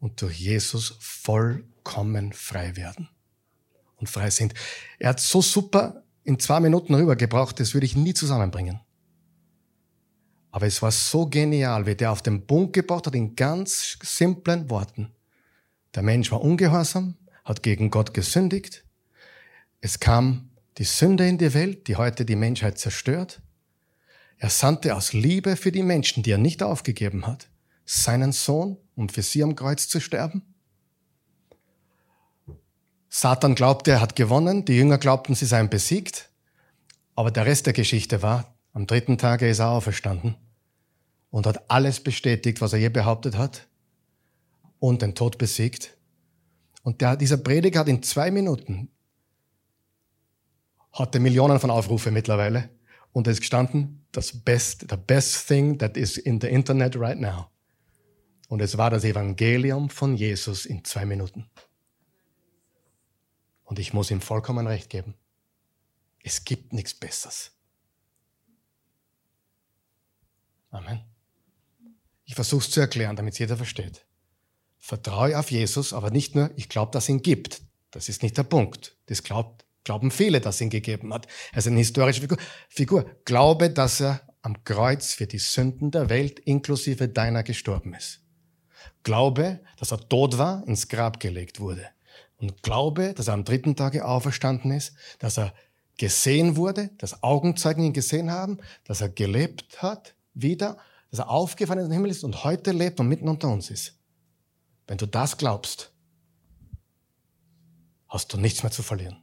und durch Jesus vollkommen frei werden und frei sind. Er hat so super in zwei Minuten rübergebracht, das würde ich nie zusammenbringen. Aber es war so genial, wie der auf den Punkt gebracht hat, in ganz simplen Worten. Der Mensch war ungehorsam, hat gegen Gott gesündigt. Es kam die Sünde in die Welt, die heute die Menschheit zerstört. Er sandte aus Liebe für die Menschen, die er nicht aufgegeben hat, seinen Sohn, um für sie am Kreuz zu sterben. Satan glaubte, er hat gewonnen, die Jünger glaubten, sie seien besiegt, aber der Rest der Geschichte war, am dritten Tage ist er auferstanden und hat alles bestätigt, was er je behauptet hat und den Tod besiegt. Und der, dieser Prediger hat in zwei Minuten, hatte Millionen von Aufrufe mittlerweile. Und es ist gestanden, das best, the best thing that is in the Internet right now. Und es war das Evangelium von Jesus in zwei Minuten. Und ich muss ihm vollkommen recht geben. Es gibt nichts Besseres. Amen. Ich versuche es zu erklären, damit es jeder versteht. Vertraue auf Jesus, aber nicht nur, ich glaube, dass es ihn gibt. Das ist nicht der Punkt. Das glaubt, glauben viele, dass es ihn gegeben hat. Er ist eine historische Figur. Figur. Glaube, dass er am Kreuz für die Sünden der Welt inklusive deiner gestorben ist. Glaube, dass er tot war, ins Grab gelegt wurde. Und glaube, dass er am dritten Tage auferstanden ist, dass er gesehen wurde, dass Augenzeugen ihn gesehen haben, dass er gelebt hat wieder, dass er aufgefahren in den Himmel ist und heute lebt und mitten unter uns ist. Wenn du das glaubst, hast du nichts mehr zu verlieren.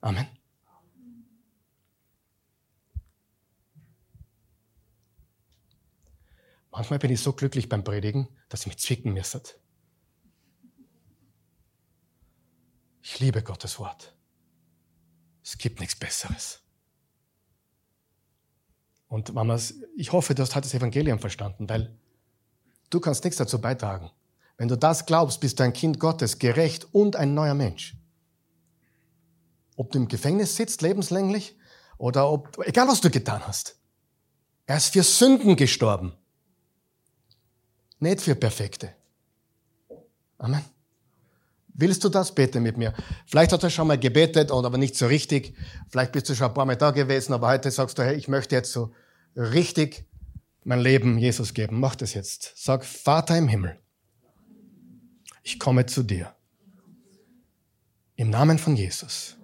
Amen. Manchmal bin ich so glücklich beim Predigen, dass ich mich zwicken müsste. Liebe Gottes Wort. Es gibt nichts Besseres. Und Mamas, ich hoffe, du hast heute das Evangelium verstanden, weil du kannst nichts dazu beitragen. Wenn du das glaubst, bist du ein Kind Gottes, gerecht und ein neuer Mensch. Ob du im Gefängnis sitzt, lebenslänglich, oder ob, egal was du getan hast. Er ist für Sünden gestorben. Nicht für Perfekte. Amen. Willst du das? Bete mit mir. Vielleicht hast du schon mal gebetet, aber nicht so richtig. Vielleicht bist du schon ein paar Mal da gewesen, aber heute sagst du, hey, ich möchte jetzt so richtig mein Leben Jesus geben. Mach das jetzt. Sag, Vater im Himmel, ich komme zu dir. Im Namen von Jesus.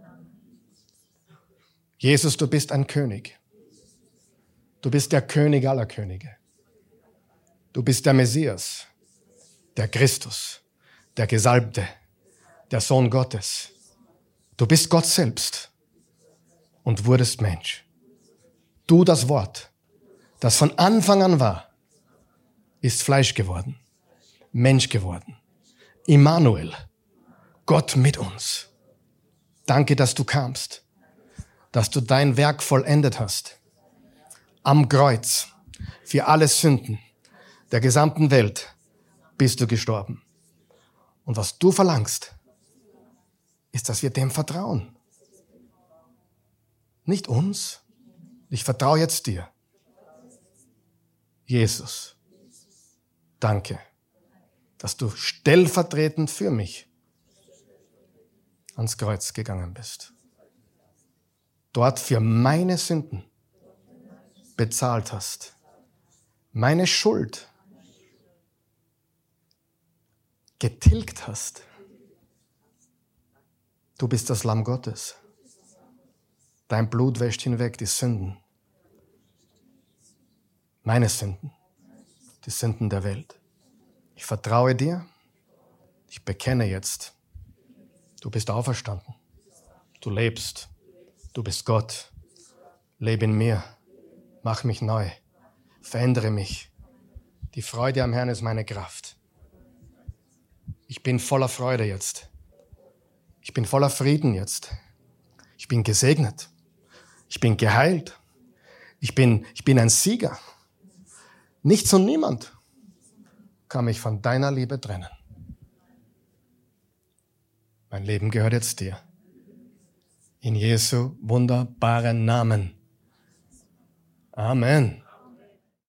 Jesus, du bist ein König. Du bist der König aller Könige. Du bist der Messias, der Christus, der Gesalbte, der Sohn Gottes. Du bist Gott selbst und wurdest Mensch. Du das Wort, das von Anfang an war, ist Fleisch geworden, Mensch geworden. Immanuel, Gott mit uns. Danke, dass du kamst, dass du dein Werk vollendet hast. Am Kreuz, für alle Sünden der gesamten Welt bist du gestorben. Und was du verlangst, ist, dass wir dem vertrauen. Nicht uns. Ich vertraue jetzt dir. Jesus, danke, dass du stellvertretend für mich ans Kreuz gegangen bist. Dort für meine Sünden bezahlt hast. Meine Schuld getilgt hast. Du bist das Lamm Gottes. Dein Blut wäscht hinweg die Sünden. Meine Sünden. Die Sünden der Welt. Ich vertraue dir. Ich bekenne jetzt. Du bist auferstanden. Du lebst. Du bist Gott. Lebe in mir. Mach mich neu. Verändere mich. Die Freude am Herrn ist meine Kraft. Ich bin voller Freude jetzt. Ich bin voller Frieden jetzt. Ich bin gesegnet. Ich bin geheilt. Ich bin, ich bin ein Sieger. Nichts und niemand kann mich von deiner Liebe trennen. Mein Leben gehört jetzt dir. In Jesu wunderbaren Namen. Amen.